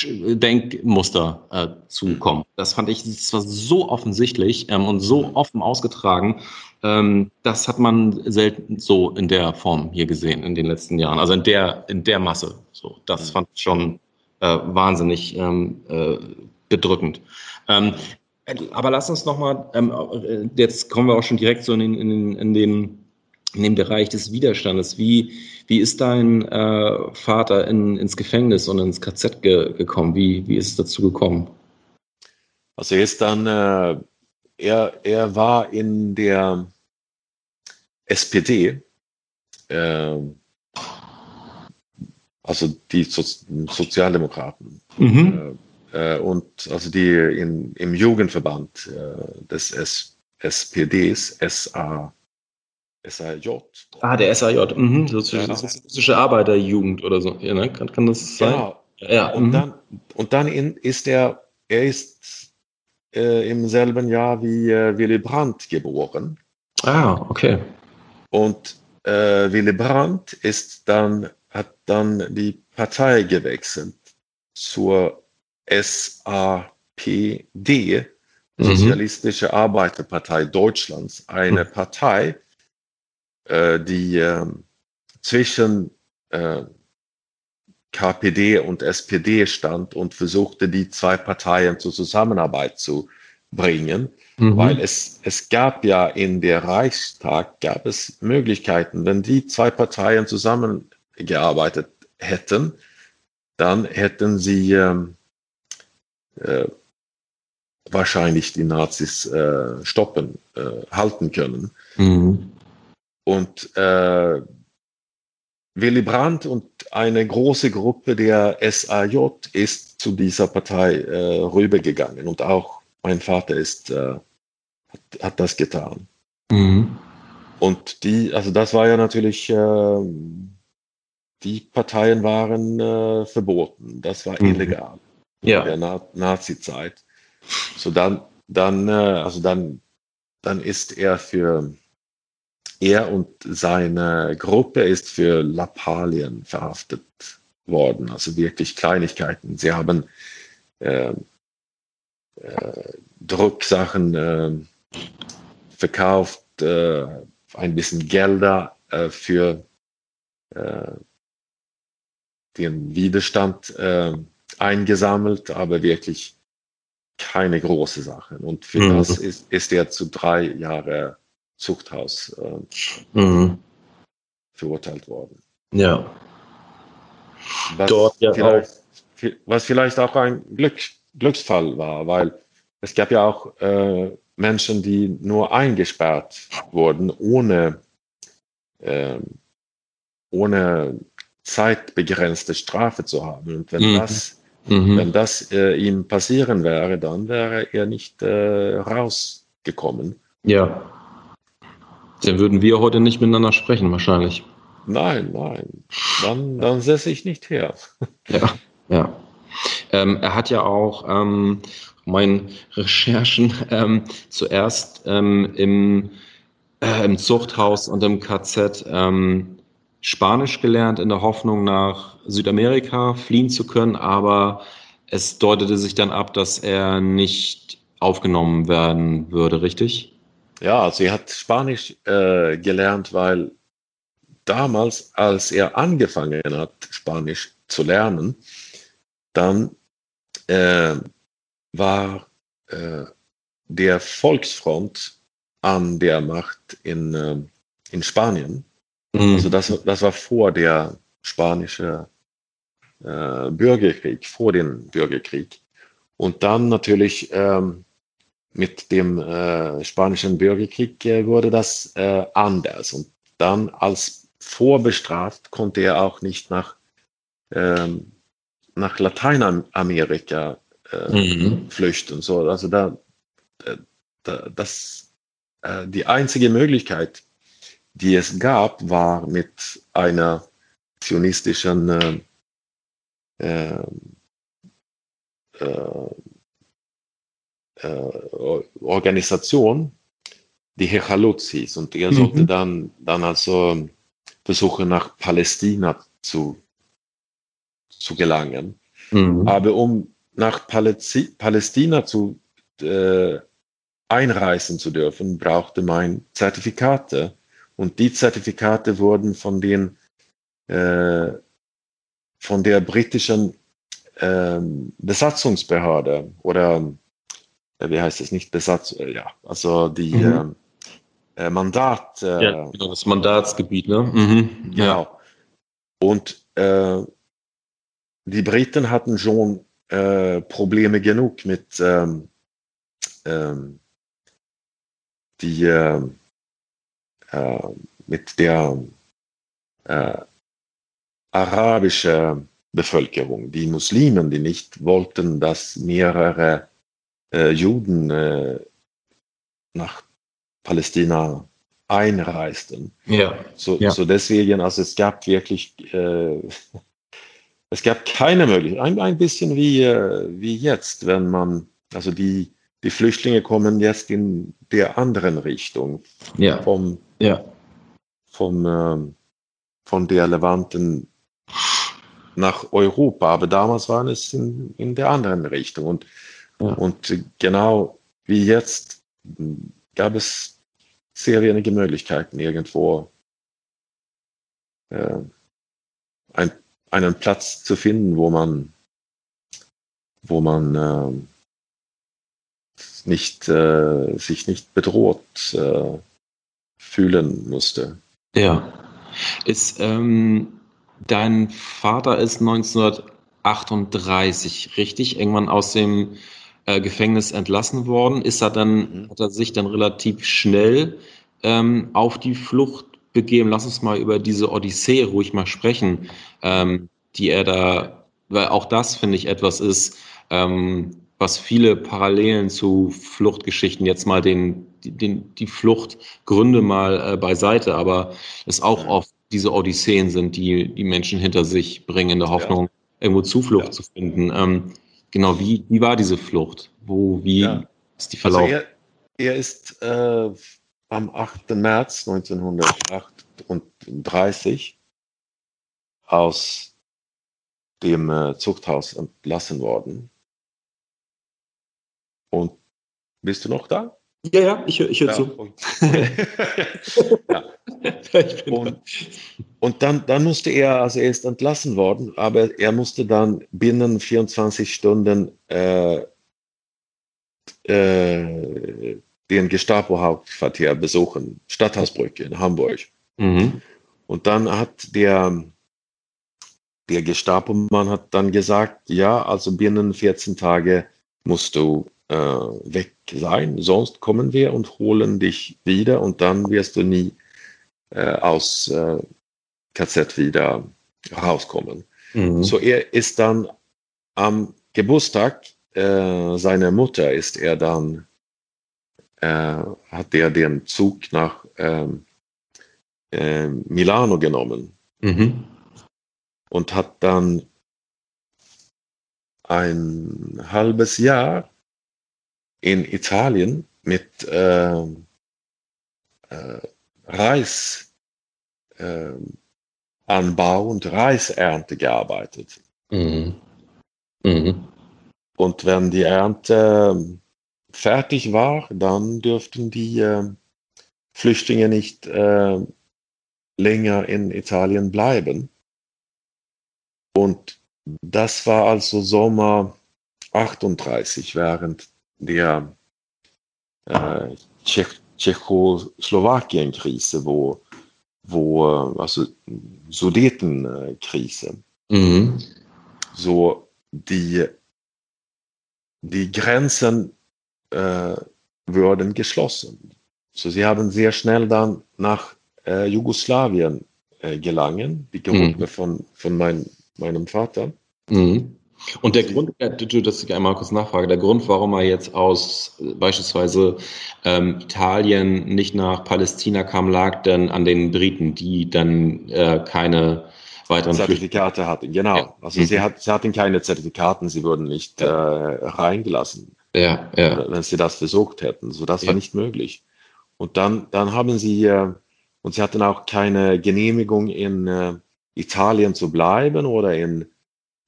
Denkmuster äh, zu mhm. Das fand ich, das war so offensichtlich ähm, und so mhm. offen ausgetragen. Das hat man selten so in der Form hier gesehen in den letzten Jahren. Also in der, in der Masse. So, das mhm. fand ich schon äh, wahnsinnig ähm, äh, bedrückend. Ähm, aber lass uns nochmal, ähm, jetzt kommen wir auch schon direkt so in den, in den, in den, in den Bereich des Widerstandes. Wie, wie ist dein äh, Vater in, ins Gefängnis und ins KZ ge gekommen? Wie, wie ist es dazu gekommen? Also er ist dann, äh, er, er war in der SPD, äh, also die so Sozialdemokraten. Mhm. Äh, und also die in, im Jugendverband äh, des S SPDs, SA, SAJ. Ah, der SAJ, mhm. Sozialistische ja. Arbeiterjugend oder so. Ja, ne? kann, kann das sein? Genau. Ja, und, mhm. dann, und dann in, ist er, er ist äh, im selben Jahr wie äh, Willy Brandt geboren. Ah, okay. Und äh, Willy Brandt ist dann, hat dann die Partei gewechselt zur SAPD, mhm. Sozialistische Arbeiterpartei Deutschlands, eine mhm. Partei, äh, die äh, zwischen äh, KPD und SPD stand und versuchte, die zwei Parteien zur Zusammenarbeit zu bringen, mhm. weil es, es gab ja in der Reichstag, gab es Möglichkeiten, wenn die zwei Parteien zusammengearbeitet hätten, dann hätten sie ähm, äh, wahrscheinlich die Nazis äh, stoppen, äh, halten können. Mhm. Und äh, Willy Brandt und eine große Gruppe der SAJ ist zu dieser Partei äh, rübergegangen und auch mein Vater ist, äh, hat, hat, das getan. Mhm. Und die, also das war ja natürlich, äh, die Parteien waren äh, verboten, das war mhm. illegal ja. der Na Nazi-Zeit. So dann, dann, äh, also dann, dann ist er für er und seine Gruppe ist für Lappalien verhaftet worden, also wirklich Kleinigkeiten. Sie haben äh, äh, Drucksachen äh, verkauft, äh, ein bisschen Gelder für äh, den Widerstand eingesammelt, aber wirklich keine große Sache. Und für mhm. das ist, ist er zu drei Jahre Zuchthaus äh, mhm. verurteilt worden. Ja. Was Dort ja vielleicht, auch. Was vielleicht auch ein Glück, Glücksfall war, weil es gab ja auch äh, Menschen, die nur eingesperrt wurden, ohne, äh, ohne zeitbegrenzte Strafe zu haben. Und wenn mhm. das Mhm. Wenn das äh, ihm passieren wäre, dann wäre er nicht äh, rausgekommen. Ja. Dann würden wir heute nicht miteinander sprechen, wahrscheinlich. Nein, nein. Dann, dann säße ich nicht her. Ja, ja. Ähm, er hat ja auch ähm, meinen Recherchen ähm, zuerst ähm, im, äh, im Zuchthaus und im KZ ähm, Spanisch gelernt in der Hoffnung, nach Südamerika fliehen zu können, aber es deutete sich dann ab, dass er nicht aufgenommen werden würde, richtig? Ja, also er hat Spanisch äh, gelernt, weil damals, als er angefangen hat, Spanisch zu lernen, dann äh, war äh, der Volksfront an der Macht in, äh, in Spanien. Mhm. Also das, das war vor der spanische äh, Bürgerkrieg, vor dem Bürgerkrieg. Und dann natürlich ähm, mit dem äh, spanischen Bürgerkrieg äh, wurde das äh, anders. Und dann als vorbestraft konnte er auch nicht nach, ähm, nach Lateinamerika äh, mhm. flüchten. So, also da, äh, da das, die einzige Möglichkeit, die es gab, war mit einer zionistischen äh, äh, äh, äh Organisation, die Hechalutz hieß. Und er mhm. sollte dann, dann also versuchen, nach Palästina zu, zu gelangen. Mhm. Aber um nach Paläzi Palästina zu äh, einreisen zu dürfen, brauchte man Zertifikate. Und die Zertifikate wurden von den äh, von der britischen ähm, Besatzungsbehörde oder äh, wie heißt es nicht Besatz, äh, ja, also die mhm. äh, Mandat. Äh, ja, genau, das Mandatsgebiet, ne? Mhm. Genau. Ja. Und äh, die Briten hatten schon äh, Probleme genug mit ähm, ähm, die äh, mit der äh, arabischen Bevölkerung, die Muslimen, die nicht wollten, dass mehrere äh, Juden äh, nach Palästina einreisten. Ja. So, ja. so deswegen, also es gab wirklich, äh, es gab keine Möglichkeit, ein, ein bisschen wie, äh, wie jetzt, wenn man, also die, die Flüchtlinge kommen jetzt in der anderen Richtung. Ja. Vom, ja. Vom, äh, von der Levanten nach Europa, aber damals waren es in, in der anderen Richtung. Und, ja. und genau wie jetzt gab es sehr wenige Möglichkeiten, irgendwo äh, ein, einen Platz zu finden, wo man, wo man äh, nicht, äh, sich nicht bedroht äh, fühlen musste. Ja. Ist, ähm, dein Vater ist 1938, richtig? Irgendwann aus dem äh, Gefängnis entlassen worden. Ist er dann, mhm. hat er sich dann relativ schnell ähm, auf die Flucht begeben? Lass uns mal über diese Odyssee ruhig mal sprechen, ähm, die er da, weil auch das finde ich etwas ist, ähm, was viele Parallelen zu Fluchtgeschichten jetzt mal den, den die Fluchtgründe mal äh, beiseite, aber es auch oft diese Odysseen sind, die die Menschen hinter sich bringen in der Hoffnung, ja. irgendwo Zuflucht ja. zu finden. Ähm, genau, wie, wie war diese Flucht? Wo, wie ja. ist die Verlauf? Also er, er, ist äh, am 8. März 1938 aus dem äh, Zuchthaus entlassen worden. Und bist du noch da? Ja, ja, ich, ich höre ja, zu. Und, ja. und, und, dann, dann musste er, also er ist entlassen worden, aber er musste dann binnen 24 Stunden äh, äh, den Gestapo-Hauptquartier besuchen, Stadthausbrücke in Hamburg. Mhm. Und dann hat der, der Gestapo-Mann hat dann gesagt, ja, also binnen 14 Tage musst du äh, weg sein, sonst kommen wir und holen dich wieder und dann wirst du nie äh, aus äh, KZ wieder rauskommen. Mhm. So er ist dann am Geburtstag äh, seiner Mutter ist er dann äh, hat er den Zug nach ähm, äh, Milano genommen mhm. und hat dann ein halbes Jahr in Italien mit äh, äh, Reisanbau äh, und Reisernte gearbeitet. Mhm. Mhm. Und wenn die Ernte fertig war, dann dürften die äh, Flüchtlinge nicht äh, länger in Italien bleiben. Und das war also Sommer 38, während der äh, Tschech Tschechoslowakien-Krise, wo, wo, äh, also Sudetenkrise. Mhm. So die, die Grenzen äh, wurden geschlossen. So sie haben sehr schnell dann nach äh, Jugoslawien äh, gelangen, die Gruppe mhm. von, von mein, meinem Vater. Mhm. Und der Grund, du, dass ich einmal kurz nachfrage, der Grund, warum er jetzt aus beispielsweise ähm, Italien nicht nach Palästina kam, lag dann an den Briten, die dann äh, keine weiteren Zertifikate hatten. Genau. Ja. Also mhm. sie, hat, sie hatten keine Zertifikaten, sie wurden nicht äh, reingelassen, ja, ja. wenn sie das versucht hätten. So das war nicht möglich. Und dann, dann haben sie äh, und sie hatten auch keine Genehmigung in äh, Italien zu bleiben oder in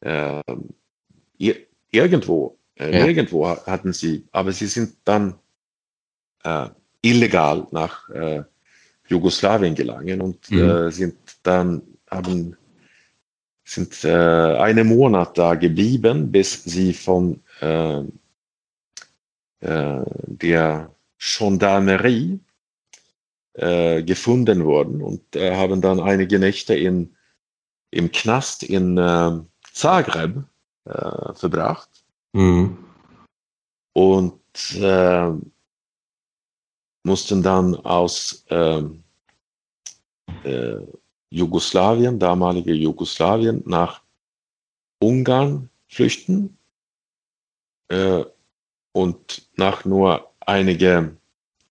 äh, irgendwo, äh, ja. irgendwo hatten sie, aber sie sind dann äh, illegal nach äh, Jugoslawien gelangen und mhm. äh, sind dann haben sind äh, einen Monat da geblieben, bis sie von der Gendarmerie gefunden wurden und haben dann einige Nächte in, im Knast in Zagreb äh, verbracht. Mhm. Und äh, mussten dann aus ähm, äh, Jugoslawien, damalige Jugoslawien, nach Ungarn flüchten. Äh, und nach nur einigen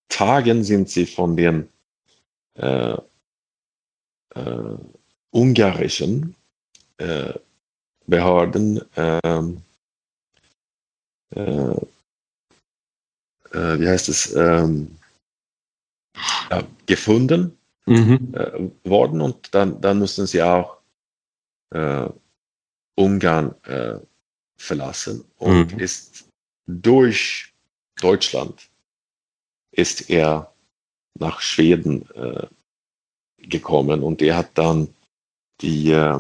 Tagen sind sie von den äh, Behörden ähm, äh, äh, wie heißt es, ähm, ja, gefunden mhm. äh, worden und dann, dann mussten sie auch äh, Ungarn äh, verlassen und mhm. ist durch Deutschland ist er nach Schweden äh, gekommen und er hat dann die, äh,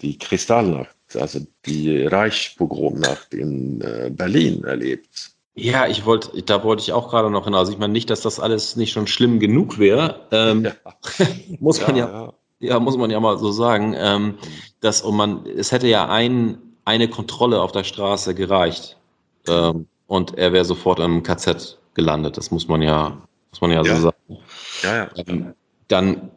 die Kristallnacht, also die Reichspogromnacht in äh, Berlin erlebt. Ja, ich wollte, da wollte ich auch gerade noch hinaus. Ich meine nicht, dass das alles nicht schon schlimm genug wäre. Ähm, ja. muss man ja, ja, ja, muss man ja mal so sagen, ähm, dass und man, es hätte ja ein, eine Kontrolle auf der Straße gereicht ähm, und er wäre sofort im KZ gelandet. Das muss man ja, muss man ja, ja. so sagen. Ja, ja. Ähm, dann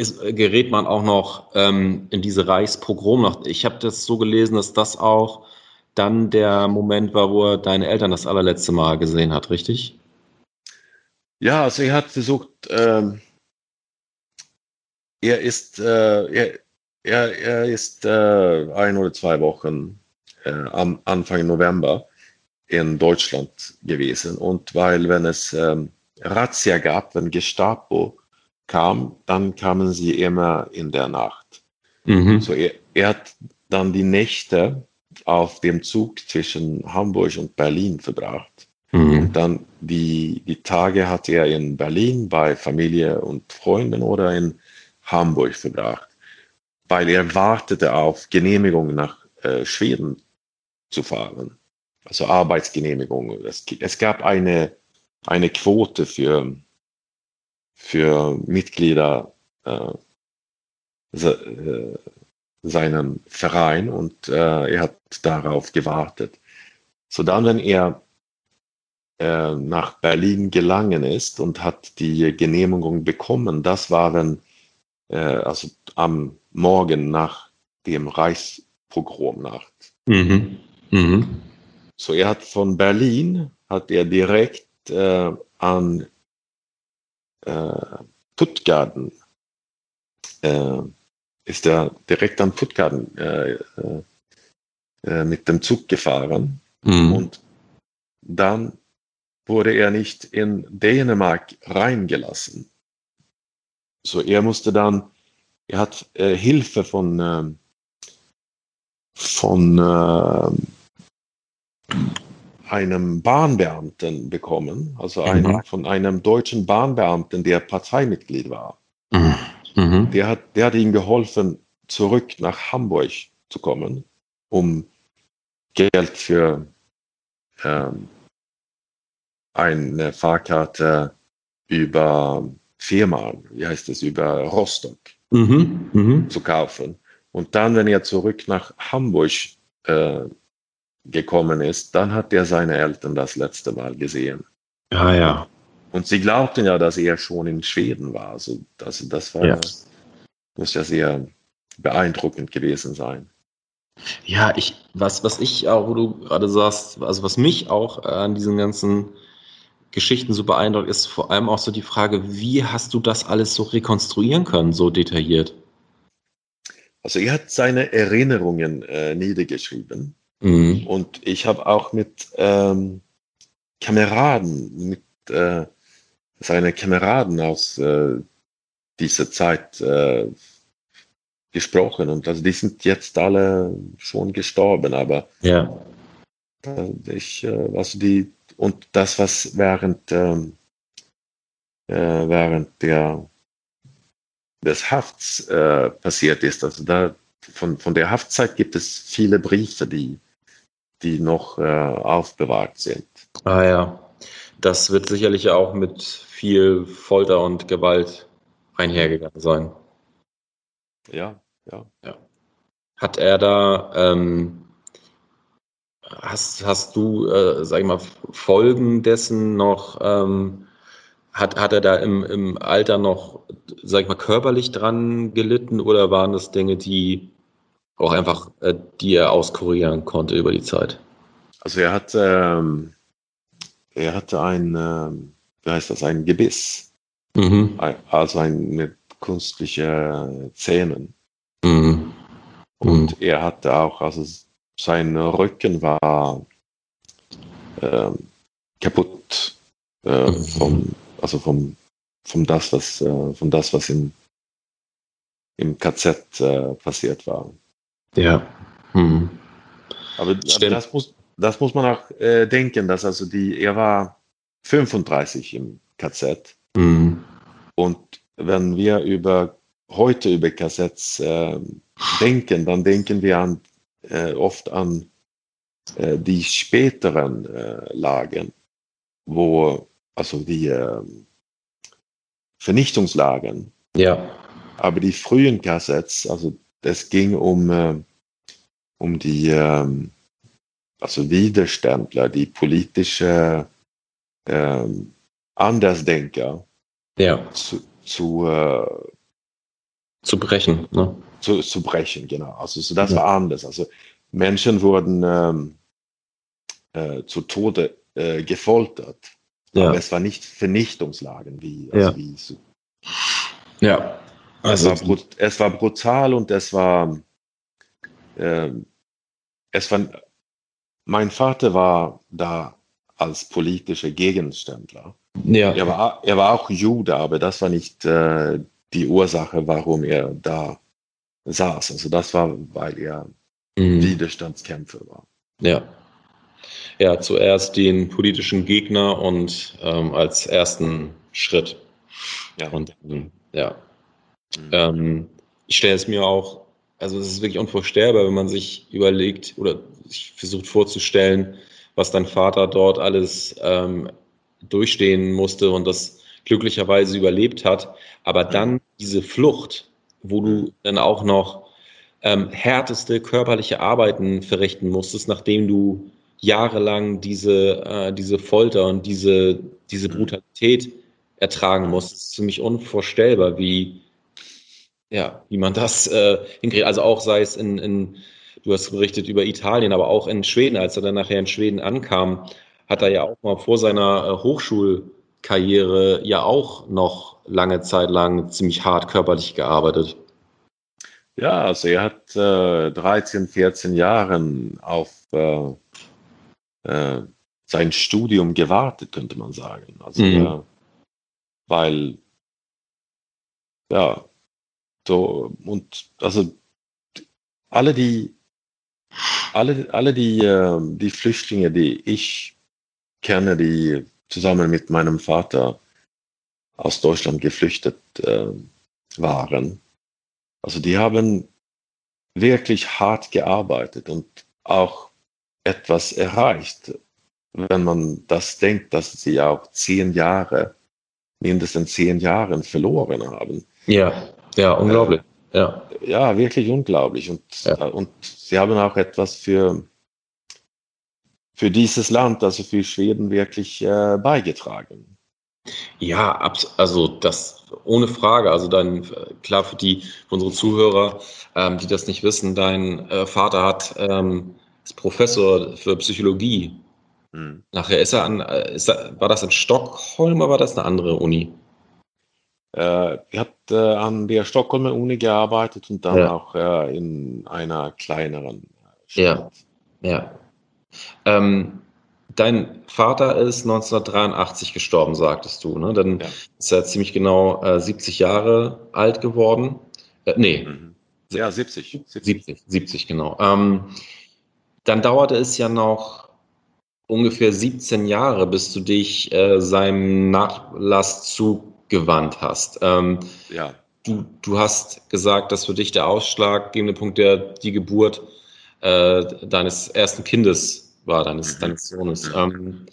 ist, gerät man auch noch ähm, in diese Reichspogromnacht. Ich habe das so gelesen, dass das auch dann der Moment war, wo er deine Eltern das allerletzte Mal gesehen hat, richtig? Ja, also er hat versucht, ähm, er ist, äh, er, er ist äh, ein oder zwei Wochen äh, am Anfang November in Deutschland gewesen. Und weil, wenn es ähm, Razzia gab, wenn Gestapo kam, dann kamen sie immer in der Nacht. Mhm. So er, er hat dann die Nächte auf dem Zug zwischen Hamburg und Berlin verbracht. Mhm. Und dann die, die Tage hat er in Berlin bei Familie und Freunden oder in Hamburg verbracht, weil er wartete auf Genehmigung nach äh, Schweden zu fahren. Also Arbeitsgenehmigung. Es, es gab eine, eine Quote für, für Mitglieder äh, äh seinem Verein und äh, er hat darauf gewartet. So dann, wenn er äh, nach Berlin gelangen ist und hat die Genehmigung bekommen, das war dann äh, also am Morgen nach dem Reichspogromnacht. Mhm. Mhm. So er hat von Berlin hat er direkt äh, an äh, Puttgarten äh, ist er direkt am Puttgarten äh, äh, äh, mit dem Zug gefahren. Mhm. Und dann wurde er nicht in Dänemark reingelassen. So, er musste dann, er hat äh, Hilfe von, ähm, von äh, einem Bahnbeamten bekommen, also mhm. von einem deutschen Bahnbeamten, der Parteimitglied war. Mhm. Mhm. Der, hat, der hat ihm geholfen, zurück nach Hamburg zu kommen, um Geld für ähm, eine Fahrkarte über Firmen, wie heißt es, über Rostock mhm. Mhm. zu kaufen. Und dann, wenn er zurück nach Hamburg äh, gekommen ist, dann hat er seine Eltern das letzte Mal gesehen. Ja, ja. Und sie glaubten ja, dass er schon in Schweden war. Also das, das war, ja. muss ja sehr beeindruckend gewesen sein. Ja, ich, was, was ich auch, wo du gerade sagst, also was mich auch an diesen ganzen Geschichten so beeindruckt, ist vor allem auch so die Frage, wie hast du das alles so rekonstruieren können, so detailliert? Also er hat seine Erinnerungen äh, niedergeschrieben mhm. und ich habe auch mit ähm, Kameraden, mit äh, seine Kameraden aus äh, dieser Zeit äh, gesprochen und also die sind jetzt alle schon gestorben, aber ja. Äh, ich, äh, also die und das, was während ähm, äh, während der des Hafts äh, passiert ist. Also da von, von der Haftzeit gibt es viele Briefe, die, die noch äh, aufbewahrt sind. Ah ja, das wird sicherlich auch mit viel Folter und Gewalt einhergegangen sein. Ja, ja. ja. Hat er da, ähm, hast, hast du, äh, sag ich mal, Folgen dessen noch, ähm, hat, hat er da im, im Alter noch, sag ich mal, körperlich dran gelitten oder waren das Dinge, die auch einfach, äh, die er auskurieren konnte über die Zeit? Also er hat, ähm, er hatte ein, ähm, wie heißt das, ein Gebiss. Mhm. Also eine künstliche Zähnen. Mhm. Und mhm. er hatte auch, also sein Rücken war äh, kaputt äh, mhm. vom, also vom, vom das, was, äh, von das, was im, im KZ äh, passiert war. Ja. Aber, aber, das muss, das muss man auch äh, denken, dass also die, er war 35 im KZ. Mhm. Und wenn wir über heute über KZs äh, denken, dann denken wir an, äh, oft an äh, die späteren äh, Lagen, wo also die ähm, Vernichtungslagen. Ja. Aber die frühen KZs, also es ging um, äh, um die ähm, also Widerständler, die politische ähm, Andersdenker ja. zu, zu, äh, zu brechen. Ne? Zu, zu brechen, genau. Also so, das ja. war anders. Also Menschen wurden ähm, äh, zu Tode äh, gefoltert. Ja. Aber es war nicht Vernichtungslagen wie, also wie so. Ja. Also es war, es war brutal und es war, äh, es war, mein Vater war da als politischer Gegenständler. Ja. Er war, er war auch Jude, aber das war nicht äh, die Ursache, warum er da saß. Also das war, weil er mhm. Widerstandskämpfer war. Ja. Ja, zuerst den politischen Gegner und ähm, als ersten Schritt. Ja. Und ja. Mhm. Ähm, ich stelle es mir auch, also es ist wirklich unvorstellbar, wenn man sich überlegt oder sich versucht vorzustellen, was dein Vater dort alles ähm, durchstehen musste und das glücklicherweise überlebt hat. Aber dann diese Flucht, wo du dann auch noch ähm, härteste körperliche Arbeiten verrichten musstest, nachdem du jahrelang diese, äh, diese Folter und diese, diese Brutalität ertragen musstest, ist für mich unvorstellbar, wie, ja, wie man das äh, hinkriegt. Also auch sei es in, in, du hast berichtet über Italien, aber auch in Schweden, als er dann nachher in Schweden ankam, hat er ja auch mal vor seiner äh, Hochschulkarriere ja auch noch lange Zeit lang ziemlich hart körperlich gearbeitet. Ja, also er hat äh, 13, 14 Jahren auf äh, äh, sein Studium gewartet, könnte man sagen. Also mhm. ja, weil ja, so und also alle die alle, alle die, äh, die Flüchtlinge, die ich kenne, die zusammen mit meinem Vater aus Deutschland geflüchtet äh, waren. Also die haben wirklich hart gearbeitet und auch etwas erreicht, wenn man das denkt, dass sie auch zehn Jahre, mindestens zehn Jahre verloren haben. Ja, ja, unglaublich. Äh, ja. ja, wirklich unglaublich. Und, ja. und sie haben auch etwas für für dieses Land, also für Schweden, wirklich äh, beigetragen. Ja, also das ohne Frage. Also dann klar für die für unsere Zuhörer, ähm, die das nicht wissen, dein äh, Vater hat ähm, ist Professor für Psychologie. Hm. Nachher ist er an, äh, ist er, war das in Stockholm oder war das eine andere Uni? Äh, hat äh, an der Stockholmer Uni gearbeitet und dann ja. auch äh, in einer kleineren Stadt. Ja, ja. Ähm, dein Vater ist 1983 gestorben, sagtest du. Ne? Dann ja. ist er ziemlich genau äh, 70 Jahre alt geworden. Äh, nee. Mhm. Ja, 70. 70, 70, genau. Ähm, dann dauerte es ja noch ungefähr 17 Jahre, bis du dich äh, seinem Nachlass zugewandt hast. Ähm, ja. du, du hast gesagt, dass für dich der ausschlaggebende Punkt der die Geburt äh, deines ersten Kindes war, deines, mhm. deines Sohnes. Mhm. Ähm,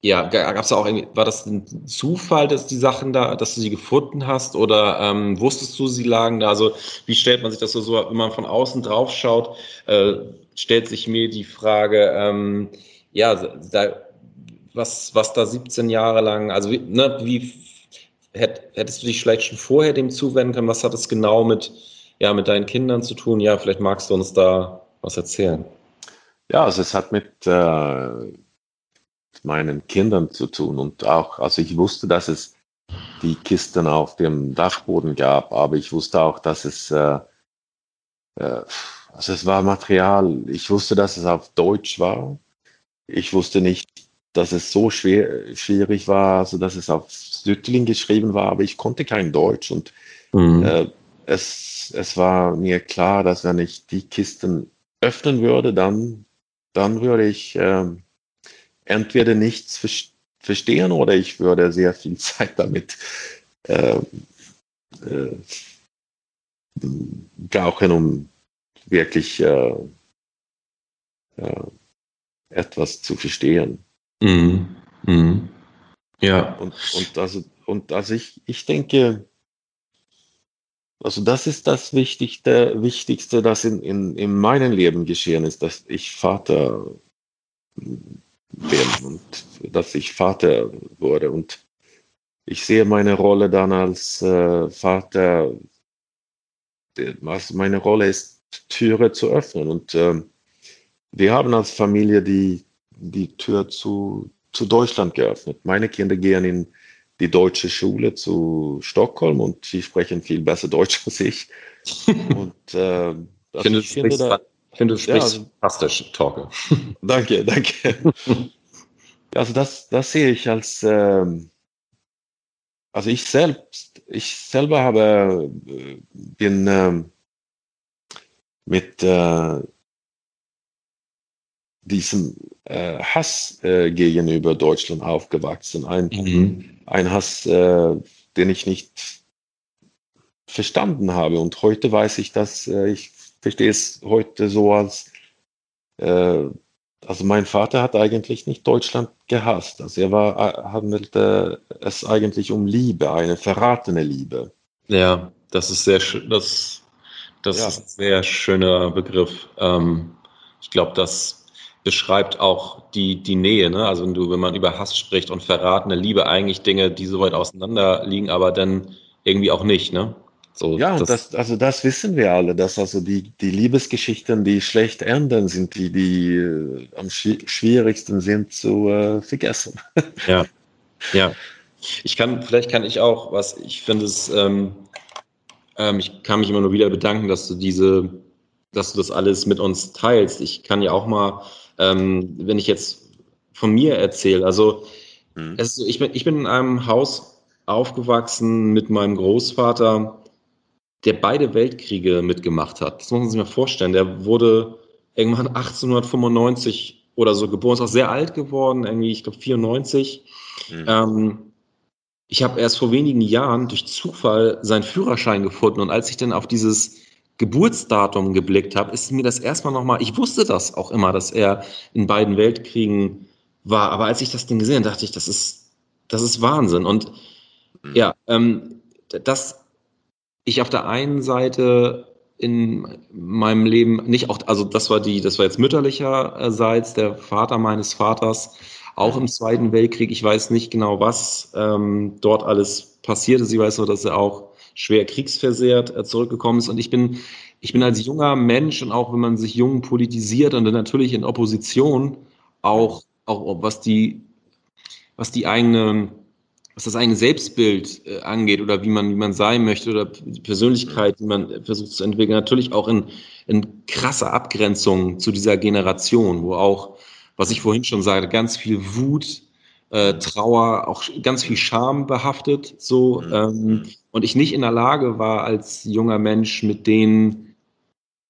ja, gab es auch irgendwie, war das ein Zufall, dass die Sachen da, dass du sie gefunden hast oder ähm, wusstest du, sie lagen da? Also wie stellt man sich das so, so wenn man von außen drauf schaut, äh, stellt sich mir die Frage, ähm, ja, da, was, was da 17 Jahre lang, also ne, wie hättest du dich vielleicht schon vorher dem zuwenden können? Was hat es genau mit, ja, mit deinen Kindern zu tun? Ja, vielleicht magst du uns da was erzählen. Ja, also es hat mit äh, meinen Kindern zu tun und auch, also ich wusste, dass es die Kisten auf dem Dachboden gab, aber ich wusste auch, dass es, äh, äh, also es war Material, ich wusste, dass es auf Deutsch war. Ich wusste nicht, dass es so schwer, schwierig war, also dass es auf Süttling geschrieben war, aber ich konnte kein Deutsch und mhm. äh, es, es war mir klar, dass wenn ich die Kisten öffnen würde, dann, dann würde ich äh, entweder nichts verstehen oder ich würde sehr viel Zeit damit äh, äh, brauchen, um wirklich äh, äh, etwas zu verstehen. Mhm. Mhm. Ja. Und, und, also, und also ich, ich denke, also das ist das Wichtigste, Wichtigste, das in, in, in meinem Leben geschehen ist, dass ich Vater bin und dass ich Vater wurde. Und ich sehe meine Rolle dann als äh, Vater, also meine Rolle ist, Türe zu öffnen. Und äh, wir haben als Familie die, die Tür zu, zu Deutschland geöffnet. Meine Kinder gehen in die deutsche Schule zu Stockholm und sie sprechen viel besser Deutsch als ich. Und äh, also ich finde, ich finde, da, finde, du sprichst ja, also, fantastisch, Torge. danke, danke. also das, das sehe ich als, ähm, also ich selbst, ich selber habe, äh, bin ähm, mit äh, diesem äh, Hass äh, gegenüber Deutschland aufgewachsen. Ein, mhm. ein Hass, äh, den ich nicht verstanden habe. Und heute weiß ich, dass äh, ich verstehe es heute so als, äh, also mein Vater hat eigentlich nicht Deutschland gehasst. Also er war, äh, handelte es eigentlich um Liebe, eine verratene Liebe. Ja, das ist sehr, das, das ja. ist ein sehr schöner Begriff. Ähm, ich glaube, dass beschreibt auch die, die Nähe. Ne? Also wenn du, wenn man über Hass spricht und verratene Liebe, eigentlich Dinge, die so weit auseinander liegen, aber dann irgendwie auch nicht. Ne? So, ja, und das, das, also das wissen wir alle, dass also die, die Liebesgeschichten, die schlecht enden, sind die, die äh, am schwierigsten sind zu äh, vergessen. Ja, ja. Ich kann, vielleicht kann ich auch, was ich finde es, ähm, ähm, ich kann mich immer nur wieder bedanken, dass du diese, dass du das alles mit uns teilst. Ich kann ja auch mal ähm, wenn ich jetzt von mir erzähle, also mhm. so, ich, bin, ich bin in einem Haus aufgewachsen mit meinem Großvater, der beide Weltkriege mitgemacht hat. Das muss man sich mal vorstellen. Der wurde irgendwann 1895 oder so geboren, ist auch sehr alt geworden, irgendwie, ich glaube 94. Mhm. Ähm, ich habe erst vor wenigen Jahren durch Zufall seinen Führerschein gefunden und als ich dann auf dieses Geburtsdatum geblickt habe, ist mir das erstmal nochmal, ich wusste das auch immer, dass er in beiden Weltkriegen war, aber als ich das Ding gesehen dachte ich, das ist, das ist Wahnsinn. Und mhm. ja, ähm, dass ich auf der einen Seite in meinem Leben nicht auch, also das war die, das war jetzt mütterlicherseits der Vater meines Vaters, auch im Zweiten Weltkrieg. Ich weiß nicht genau, was ähm, dort alles passiert ist. Ich weiß nur, dass er auch schwer kriegsversehrt äh, zurückgekommen ist. Und ich bin, ich bin als junger Mensch und auch wenn man sich jung politisiert und dann natürlich in Opposition auch, auch was die, was die eigene, was das eigene Selbstbild äh, angeht oder wie man, wie man sein möchte oder die Persönlichkeit, die man versucht zu entwickeln, natürlich auch in, in krasser Abgrenzung zu dieser Generation, wo auch, was ich vorhin schon sagte, ganz viel Wut, äh, Trauer, auch ganz viel Scham behaftet, so, mhm. ähm, und ich nicht in der Lage war, als junger Mensch mit denen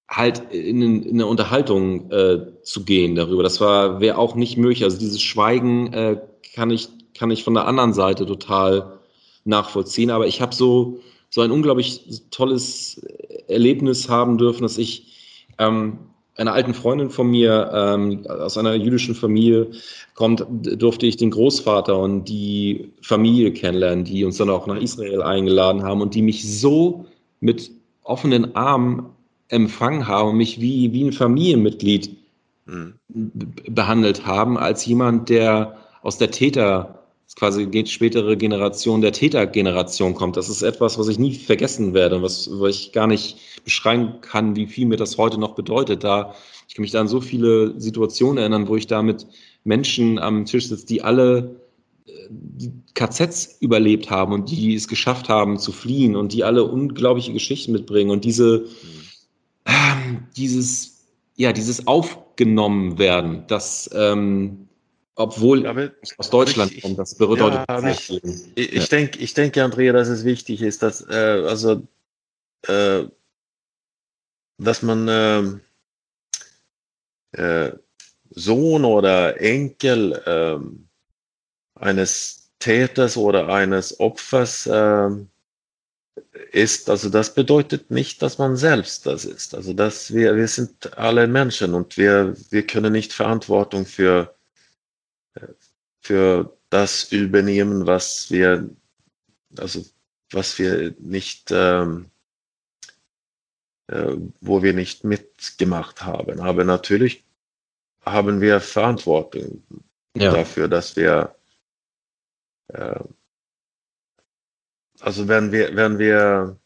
halt in, in eine Unterhaltung äh, zu gehen darüber. Das war wäre auch nicht möglich. Also dieses Schweigen äh, kann ich kann ich von der anderen Seite total nachvollziehen. Aber ich habe so so ein unglaublich tolles Erlebnis haben dürfen, dass ich ähm, einer alten Freundin von mir ähm, aus einer jüdischen Familie kommt, durfte ich den Großvater und die Familie kennenlernen, die uns dann auch nach Israel eingeladen haben und die mich so mit offenen Armen empfangen haben und mich wie, wie ein Familienmitglied mhm. behandelt haben, als jemand, der aus der Täter quasi geht spätere Generation der Tätergeneration kommt. Das ist etwas, was ich nie vergessen werde, was, was ich gar nicht beschreiben kann, wie viel mir das heute noch bedeutet. Da ich kann mich da an so viele Situationen erinnern, wo ich da mit Menschen am Tisch sitze, die alle äh, KZs überlebt haben und die es geschafft haben zu fliehen und die alle unglaubliche Geschichten mitbringen und diese, äh, dieses, ja, dieses aufgenommen werden, das, ähm, obwohl aber, aus Deutschland ich, kommt, das bedeutet ja, ich, ich, ich, denke, ich denke, Andrea, dass es wichtig ist, dass äh, also äh, dass man äh, äh, Sohn oder Enkel äh, eines Täters oder eines Opfers äh, ist, also das bedeutet nicht, dass man selbst das ist. Also dass wir, wir sind alle Menschen und wir, wir können nicht Verantwortung für für das übernehmen, was wir, also was wir nicht, ähm, äh, wo wir nicht mitgemacht haben. Aber natürlich haben wir Verantwortung ja. dafür, dass wir, äh, also wenn wir, wenn wir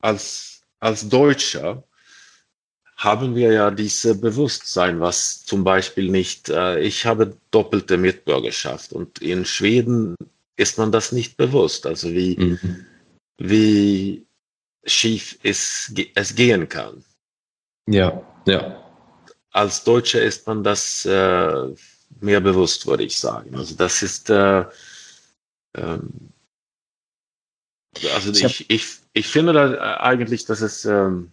als, als Deutscher haben wir ja dieses Bewusstsein, was zum Beispiel nicht, äh, ich habe doppelte Mitbürgerschaft und in Schweden ist man das nicht bewusst, also wie, mhm. wie schief es, es gehen kann. Ja, ja. Als Deutscher ist man das äh, mehr bewusst, würde ich sagen. Also das ist, äh, ähm, also ich, ich, ich finde da eigentlich, dass es, ähm,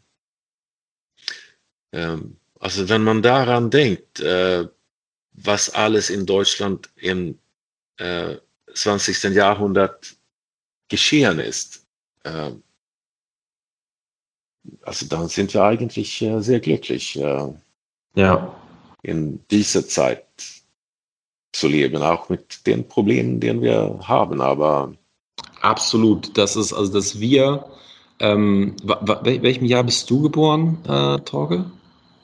also wenn man daran denkt, äh, was alles in Deutschland im äh, 20. Jahrhundert geschehen ist, äh, also dann sind wir eigentlich äh, sehr glücklich, äh, ja. in dieser Zeit zu leben, auch mit den Problemen, die wir haben. Aber absolut, das ist also, dass wir ähm, welchem Jahr bist du geboren, äh, Torge?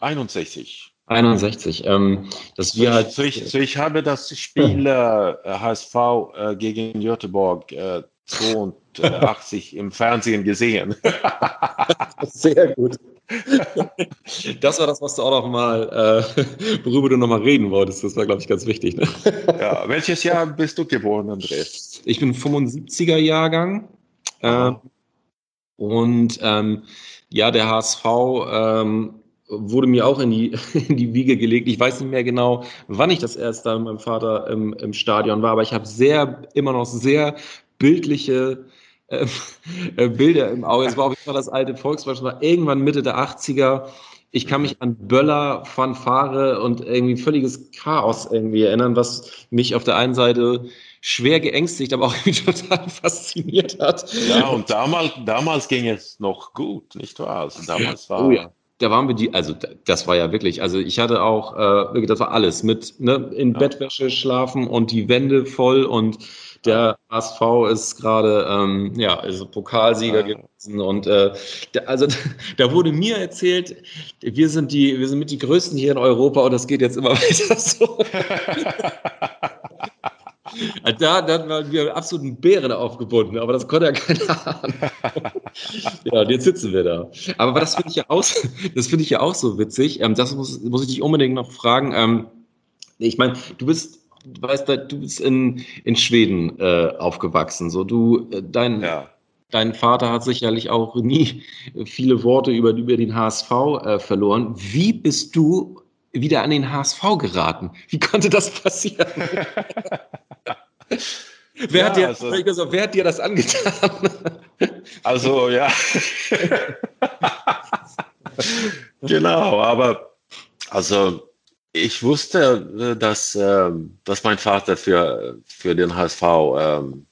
61. 61. Ähm, dass wir halt, so, ich, so ich habe das Spiel äh, HSV äh, gegen Göteborg äh, 82 im Fernsehen gesehen. Sehr gut. Das war das, was du auch noch mal, äh, worüber du noch mal reden wolltest. Das war, glaube ich, ganz wichtig. Ne? Ja, welches Jahr bist du geboren, André? Ich bin 75er Jahrgang. Äh, und ähm, ja, der HSV ähm, wurde mir auch in die, in die Wiege gelegt. Ich weiß nicht mehr genau, wann ich das erst da mit meinem Vater im, im Stadion war, aber ich habe sehr, immer noch sehr bildliche äh, äh Bilder im Auge. Es war auf jeden Fall das alte Volkswagen, war irgendwann Mitte der 80er. Ich kann mich an Böller, Fanfare und irgendwie völliges Chaos irgendwie erinnern, was mich auf der einen Seite schwer geängstigt, aber auch irgendwie total fasziniert hat. Ja, und damals, damals ging es noch gut, nicht wahr? Also damals war. Oh ja da waren wir die, also das war ja wirklich, also ich hatte auch, äh, das war alles mit ne, in ja. Bettwäsche schlafen und die Wände voll und der HSV ist gerade, ähm, ja, also Pokalsieger ja. gewesen und äh, der, also da wurde mir erzählt, wir sind die, wir sind mit die Größten hier in Europa und das geht jetzt immer weiter so. Da, da waren wir absoluten Bären aufgebunden, aber das konnte ja keiner ahnen. ja, und jetzt sitzen wir da. Aber das finde ich ja auch, das finde ich ja auch so witzig. Ähm, das muss, muss ich dich unbedingt noch fragen. Ähm, ich meine, du bist, du weißt, du bist in, in Schweden äh, aufgewachsen. So, du, äh, dein, ja. dein Vater hat sicherlich auch nie viele Worte über, über den HSV äh, verloren. Wie bist du wieder an den HSV geraten? Wie konnte das passieren? Wer, ja, hat dir, also, gesagt, wer hat dir das angetan? Also ja. genau, aber also ich wusste, dass, ähm, dass mein Vater für, für den HSV ähm,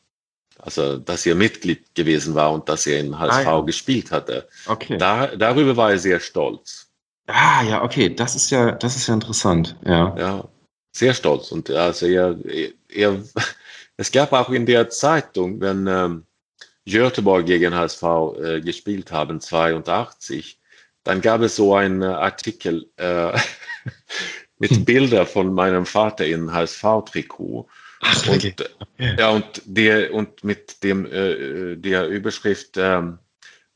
also dass er Mitglied gewesen war und dass er in HSV ah, ja. gespielt hatte. Okay. Da, darüber war er sehr stolz. Ah, ja, okay, das ist ja, das ist ja interessant, ja. Ja, sehr stolz. Und also er, er, es gab auch in der Zeitung, wenn ähm, Göteborg gegen HSV äh, gespielt haben, 82, dann gab es so einen Artikel äh, mit hm. Bildern von meinem Vater in HSV-Trikot. Ach, und, okay. ja, und, der, und mit dem, äh, der Überschrift, ähm,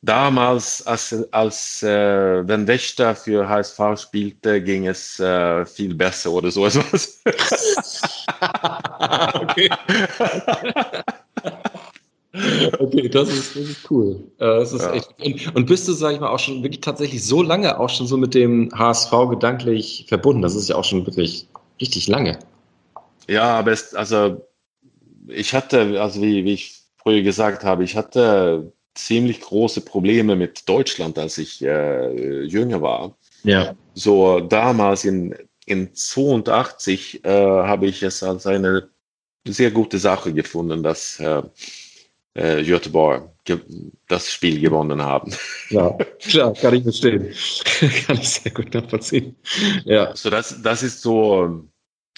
damals, als, als äh, wenn Wächter für HSV spielte, ging es äh, viel besser oder so etwas. okay. Okay, das ist, das ist cool. Äh, das ist ja. echt, und, und, bist du, sag ich mal, auch schon wirklich tatsächlich so lange auch schon so mit dem HSV gedanklich verbunden? Das ist ja auch schon wirklich richtig lange. Ja, aber es, also ich hatte, also wie, wie ich früher gesagt habe, ich hatte ziemlich große Probleme mit Deutschland, als ich äh, jünger war. Ja. So damals in, in 82 äh, habe ich es als eine sehr gute Sache gefunden, dass äh, äh, Göteborg das Spiel gewonnen haben. Ja, klar, kann ich verstehen. kann ich sehr gut nachvollziehen. Ja. So das, das ist so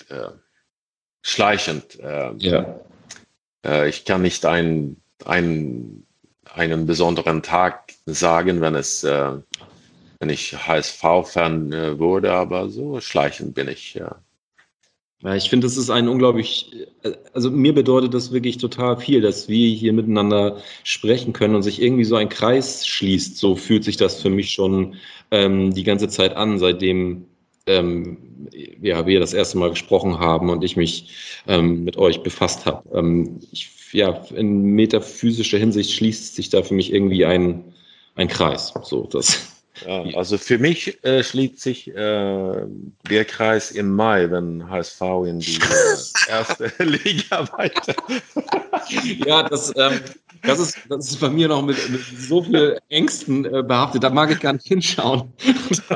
äh, schleichend. Äh, ja. Äh, ich kann nicht ein, ein, einen besonderen Tag sagen, wenn es äh, wenn ich HSV-Fan äh, wurde, aber so schleichend bin ich. Ja. Ja, ich finde, das ist ein unglaublich, also mir bedeutet das wirklich total viel, dass wir hier miteinander sprechen können und sich irgendwie so ein Kreis schließt. So fühlt sich das für mich schon ähm, die ganze Zeit an, seitdem ähm, ja, wir das erste Mal gesprochen haben und ich mich ähm, mit euch befasst habe. Ähm, ja, in metaphysischer Hinsicht schließt sich da für mich irgendwie ein, ein Kreis. So, das, ja, also für mich äh, schließt sich äh, der Kreis im Mai, wenn HSV in die äh, erste Liga weiter. ja, das, ähm, das, ist, das ist bei mir noch mit, mit so viel Ängsten äh, behaftet. Da mag ich gar nicht hinschauen.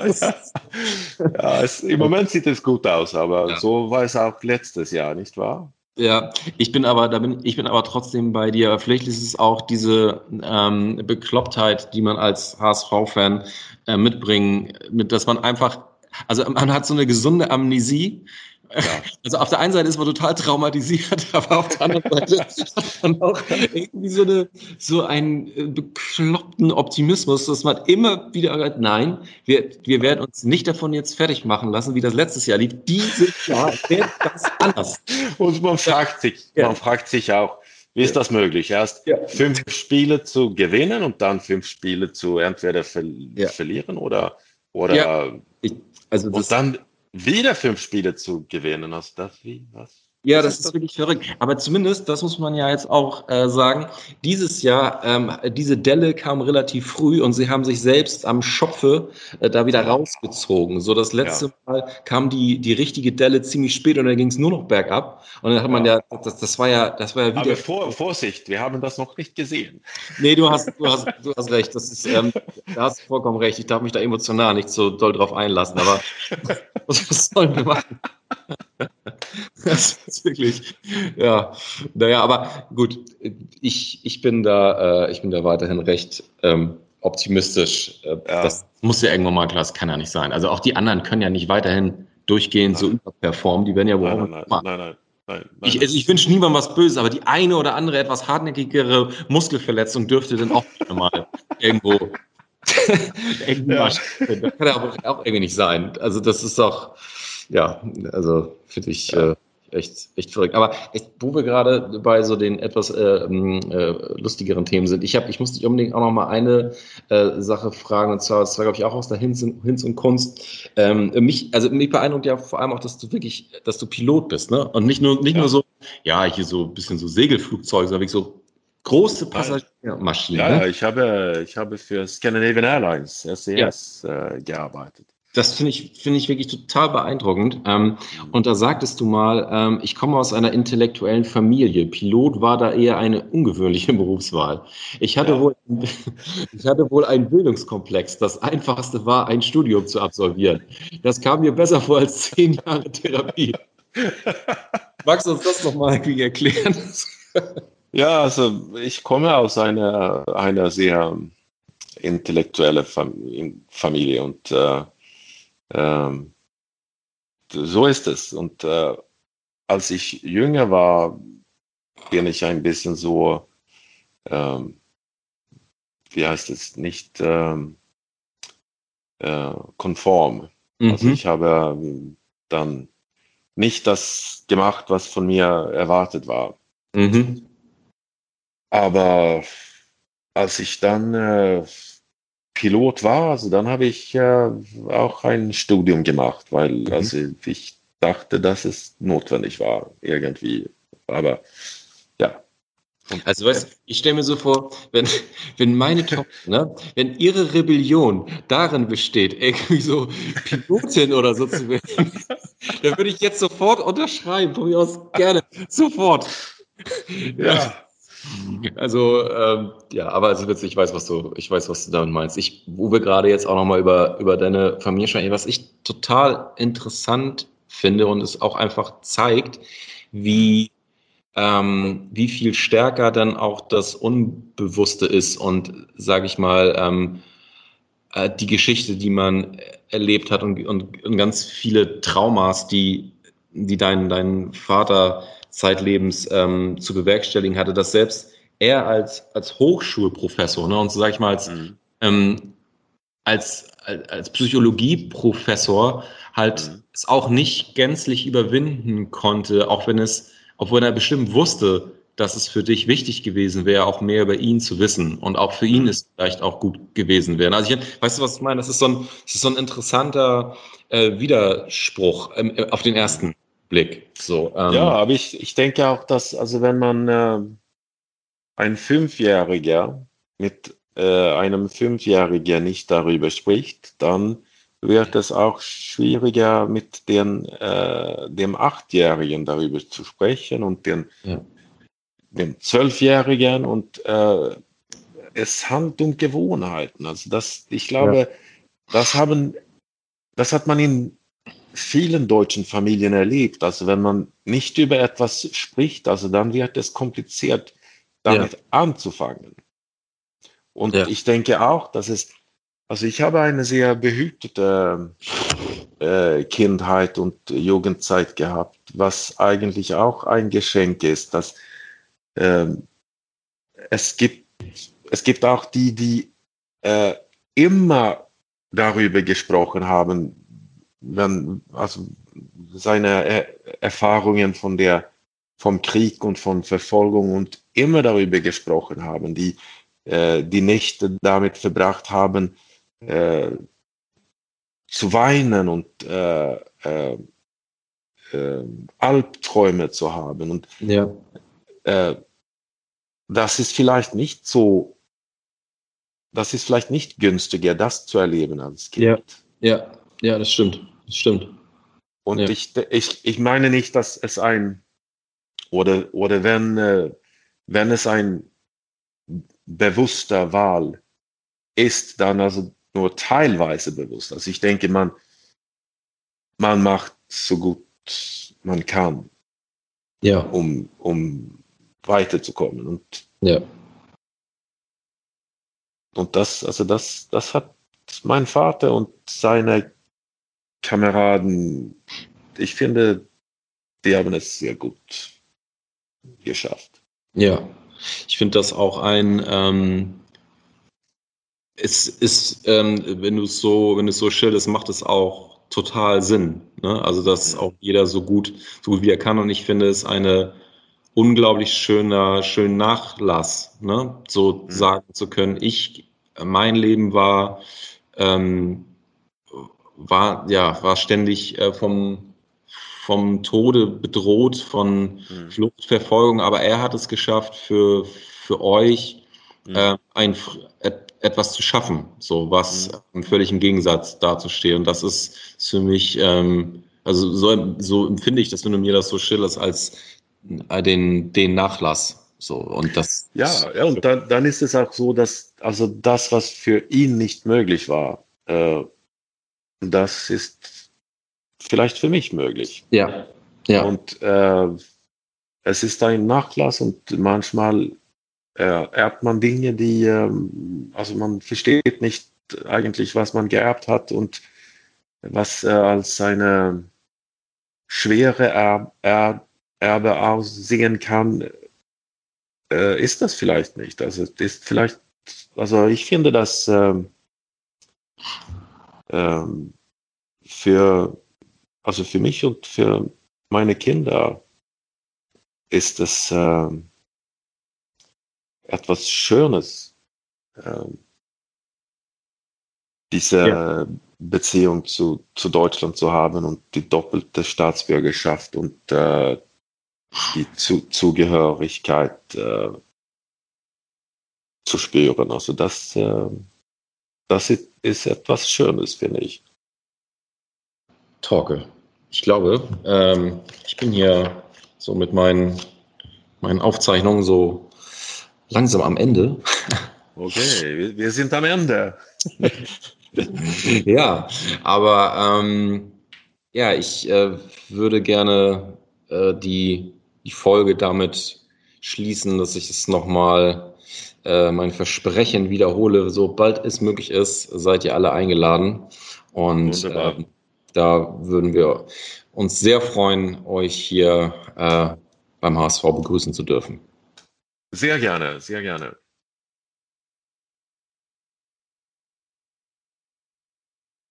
ja, es, im Moment sieht es gut aus, aber ja. so war es auch letztes Jahr, nicht wahr? Ja, ich bin aber, da bin, ich bin aber trotzdem bei dir. Vielleicht ist es auch diese ähm, Beklopptheit, die man als HSV-Fan äh, mitbringen, mit, dass man einfach, also man hat so eine gesunde Amnesie ja. Also auf der einen Seite ist man total traumatisiert, aber auf der anderen Seite hat man auch irgendwie so, eine, so einen äh, bekloppten Optimismus, dass man immer wieder sagt, nein, wir, wir werden uns nicht davon jetzt fertig machen lassen, wie das letztes Jahr lief. Dieses Jahr wird das anders. Und man fragt sich, ja. man fragt sich auch, wie ist das möglich? Erst ja. fünf Spiele zu gewinnen und dann fünf Spiele zu entweder ver verlieren oder, oder ich, also und dann wieder fünf Spiele zu gewinnen. Also das wie was? Ja, das ist wirklich verrückt. Aber zumindest, das muss man ja jetzt auch äh, sagen, dieses Jahr, ähm, diese Delle kam relativ früh und sie haben sich selbst am Schopfe äh, da wieder rausgezogen. So das letzte ja. Mal kam die, die richtige Delle ziemlich spät und dann ging es nur noch bergab. Und dann hat man ja, das, das war ja, das war ja wieder. Aber vor, Vorsicht, wir haben das noch nicht gesehen. Nee, du hast, du hast, du hast recht. Das ist, ähm, da hast du vollkommen recht. Ich darf mich da emotional nicht so doll drauf einlassen, aber was, was sollen wir machen? Das ist wirklich, ja, naja, aber gut, ich, ich bin da, äh, ich bin da weiterhin recht ähm, optimistisch. Äh, ja. Das muss ja irgendwann mal klar, das kann ja nicht sein. Also auch die anderen können ja nicht weiterhin durchgehend nein. so überperformen, die werden ja wohl nein, nein, nein, nein, nein, nein, Ich, also ich wünsche niemandem was Böses, aber die eine oder andere etwas hartnäckigere Muskelverletzung dürfte dann auch mal irgendwo irgendwie ja. das kann ja auch irgendwie nicht sein. Also das ist doch, ja, also finde ich ja. äh, echt, echt verrückt. Aber echt, wo wir gerade bei so den etwas äh, äh, lustigeren Themen sind, ich habe, ich muss dich unbedingt auch noch mal eine äh, Sache fragen, und zwar, das war, glaube ich, auch aus der Hinz, Hinz und Kunst. Ähm, mich, also mich beeindruckt ja vor allem auch, dass du wirklich, dass du Pilot bist, ne? Und nicht nur, nicht ja. nur so, ja, hier so ein bisschen so Segelflugzeug, sondern wirklich so große Passagiermaschinen. Ja, ne? ja, ich habe, ich habe für Scandinavian Airlines, SES, ja. äh, gearbeitet. Das finde ich, finde ich wirklich total beeindruckend. Ähm, und da sagtest du mal, ähm, ich komme aus einer intellektuellen Familie. Pilot war da eher eine ungewöhnliche Berufswahl. Ich hatte, ja. wohl, ich hatte wohl einen Bildungskomplex. Das einfachste war, ein Studium zu absolvieren. Das kam mir besser vor als zehn Jahre Therapie. Magst du uns das nochmal irgendwie erklären? Ja, also ich komme aus einer, einer sehr intellektuellen Familie und äh, äh, so ist es. Und äh, als ich jünger war, bin ich ein bisschen so, ähm, wie heißt es, nicht ähm, äh, konform. Also mhm. Also ich habe ähm, dann nicht das gemacht, was von mir erwartet war. Mhm. Aber als ich dann äh, Pilot war, also dann habe ich äh, auch ein Studium gemacht, weil mhm. also ich dachte, dass es notwendig war irgendwie. Aber ja. Also weißt, ich stelle mir so vor, wenn, wenn meine Tochter, ne, wenn ihre Rebellion darin besteht, irgendwie so Pilotin oder so zu werden, dann würde ich jetzt sofort unterschreiben, von mir aus gerne, sofort. Ja. Also ähm, ja, aber es ist witzig, ich weiß, was du, ich weiß, was du damit meinst. Ich, wo wir gerade jetzt auch nochmal über, über deine Familie sprechen, was ich total interessant finde und es auch einfach zeigt, wie, ähm, wie viel stärker dann auch das Unbewusste ist und sage ich mal, ähm, äh, die Geschichte, die man erlebt hat und, und, und ganz viele Traumas, die, die dein, dein Vater zeitlebens ähm, zu bewerkstelligen hatte, dass selbst er als, als Hochschulprofessor, ne, und so sage ich mal, als, mhm. ähm, als, als, als Psychologieprofessor halt mhm. es auch nicht gänzlich überwinden konnte, auch wenn es, obwohl er bestimmt wusste, dass es für dich wichtig gewesen wäre, auch mehr über ihn zu wissen. Und auch für ihn ist vielleicht auch gut gewesen wäre. Also ich, weißt du, was ich meine? Das ist so ein, das ist so ein interessanter äh, Widerspruch ähm, äh, auf den ersten Blick. So, ähm. Ja, aber ich, ich denke auch, dass, also wenn man äh, ein Fünfjähriger mit äh, einem Fünfjährigen nicht darüber spricht, dann wird es auch schwieriger mit den, äh, dem Achtjährigen darüber zu sprechen und den, ja. dem Zwölfjährigen und äh, es handelt um Gewohnheiten. Also das, ich glaube, ja. das haben, das hat man in vielen deutschen Familien erlebt. Also wenn man nicht über etwas spricht, also dann wird es kompliziert, damit ja. anzufangen. Und ich denke auch, dass es also ich habe eine sehr behütete äh, Kindheit und Jugendzeit gehabt, was eigentlich auch ein Geschenk ist, dass äh, es gibt es gibt auch die, die äh, immer darüber gesprochen haben, wenn also seine er Erfahrungen von der vom Krieg und von Verfolgung und immer darüber gesprochen haben, die äh, die Nächte damit verbracht haben, äh, zu weinen und äh, äh, äh, Albträume zu haben. Und ja. Äh, das ist vielleicht nicht so, das ist vielleicht nicht günstiger, das zu erleben als Kind. Ja, ja, ja das stimmt. Das stimmt. Und ja. ich, ich, ich meine nicht, dass es ein, oder, oder wenn, äh, wenn es ein bewusster Wahl ist, dann also nur teilweise bewusst. Also ich denke, man, man macht so gut man kann, ja. um, um weiterzukommen. Und, ja. und das, also das, das hat mein Vater und seine Kameraden, ich finde, die haben es sehr gut geschafft. Ja, ich finde das auch ein, ähm, es ist, ähm, wenn du es so, wenn du es so schilderst, macht es auch total Sinn. Ne? Also, dass auch jeder so gut, so gut wie er kann. Und ich finde es eine unglaublich schöner, schönen Nachlass, ne? so mhm. sagen zu können. Ich, mein Leben war, ähm, war, ja, war ständig äh, vom, vom Tode bedroht, von mhm. Fluchtverfolgung, aber er hat es geschafft, für, für euch mhm. äh, ein, etwas zu schaffen, so was mhm. völlig im Gegensatz dazu Und das ist für mich, ähm, also so, so empfinde ich das, wenn du mir das so schilderst, als äh, den, den Nachlass. So, und das. Ja, ja und dann, dann ist es auch so, dass also das, was für ihn nicht möglich war, äh, das ist vielleicht für mich möglich. Ja. Ja. Und äh, es ist ein Nachlass und manchmal äh, erbt man Dinge, die, ähm, also man versteht nicht eigentlich, was man geerbt hat und was äh, als eine schwere er er Erbe aussehen kann, äh, ist das vielleicht nicht. Also ist vielleicht, also ich finde das ähm, ähm, für, also für mich und für meine Kinder ist es äh, etwas Schönes, äh, diese ja. Beziehung zu, zu Deutschland zu haben und die doppelte Staatsbürgerschaft und äh, die zu Zugehörigkeit äh, zu spüren. Also das, äh, das ist, etwas Schönes, finde ich. Torke. Ich glaube, ähm, ich bin hier so mit meinen, meinen Aufzeichnungen so langsam am Ende. Okay, wir, wir sind am Ende. ja, aber ähm, ja, ich äh, würde gerne äh, die, die Folge damit schließen, dass ich es nochmal äh, mein Versprechen wiederhole. Sobald es möglich ist, seid ihr alle eingeladen. Und äh, da würden wir uns sehr freuen, euch hier äh, beim HSV begrüßen zu dürfen. Sehr gerne, sehr gerne.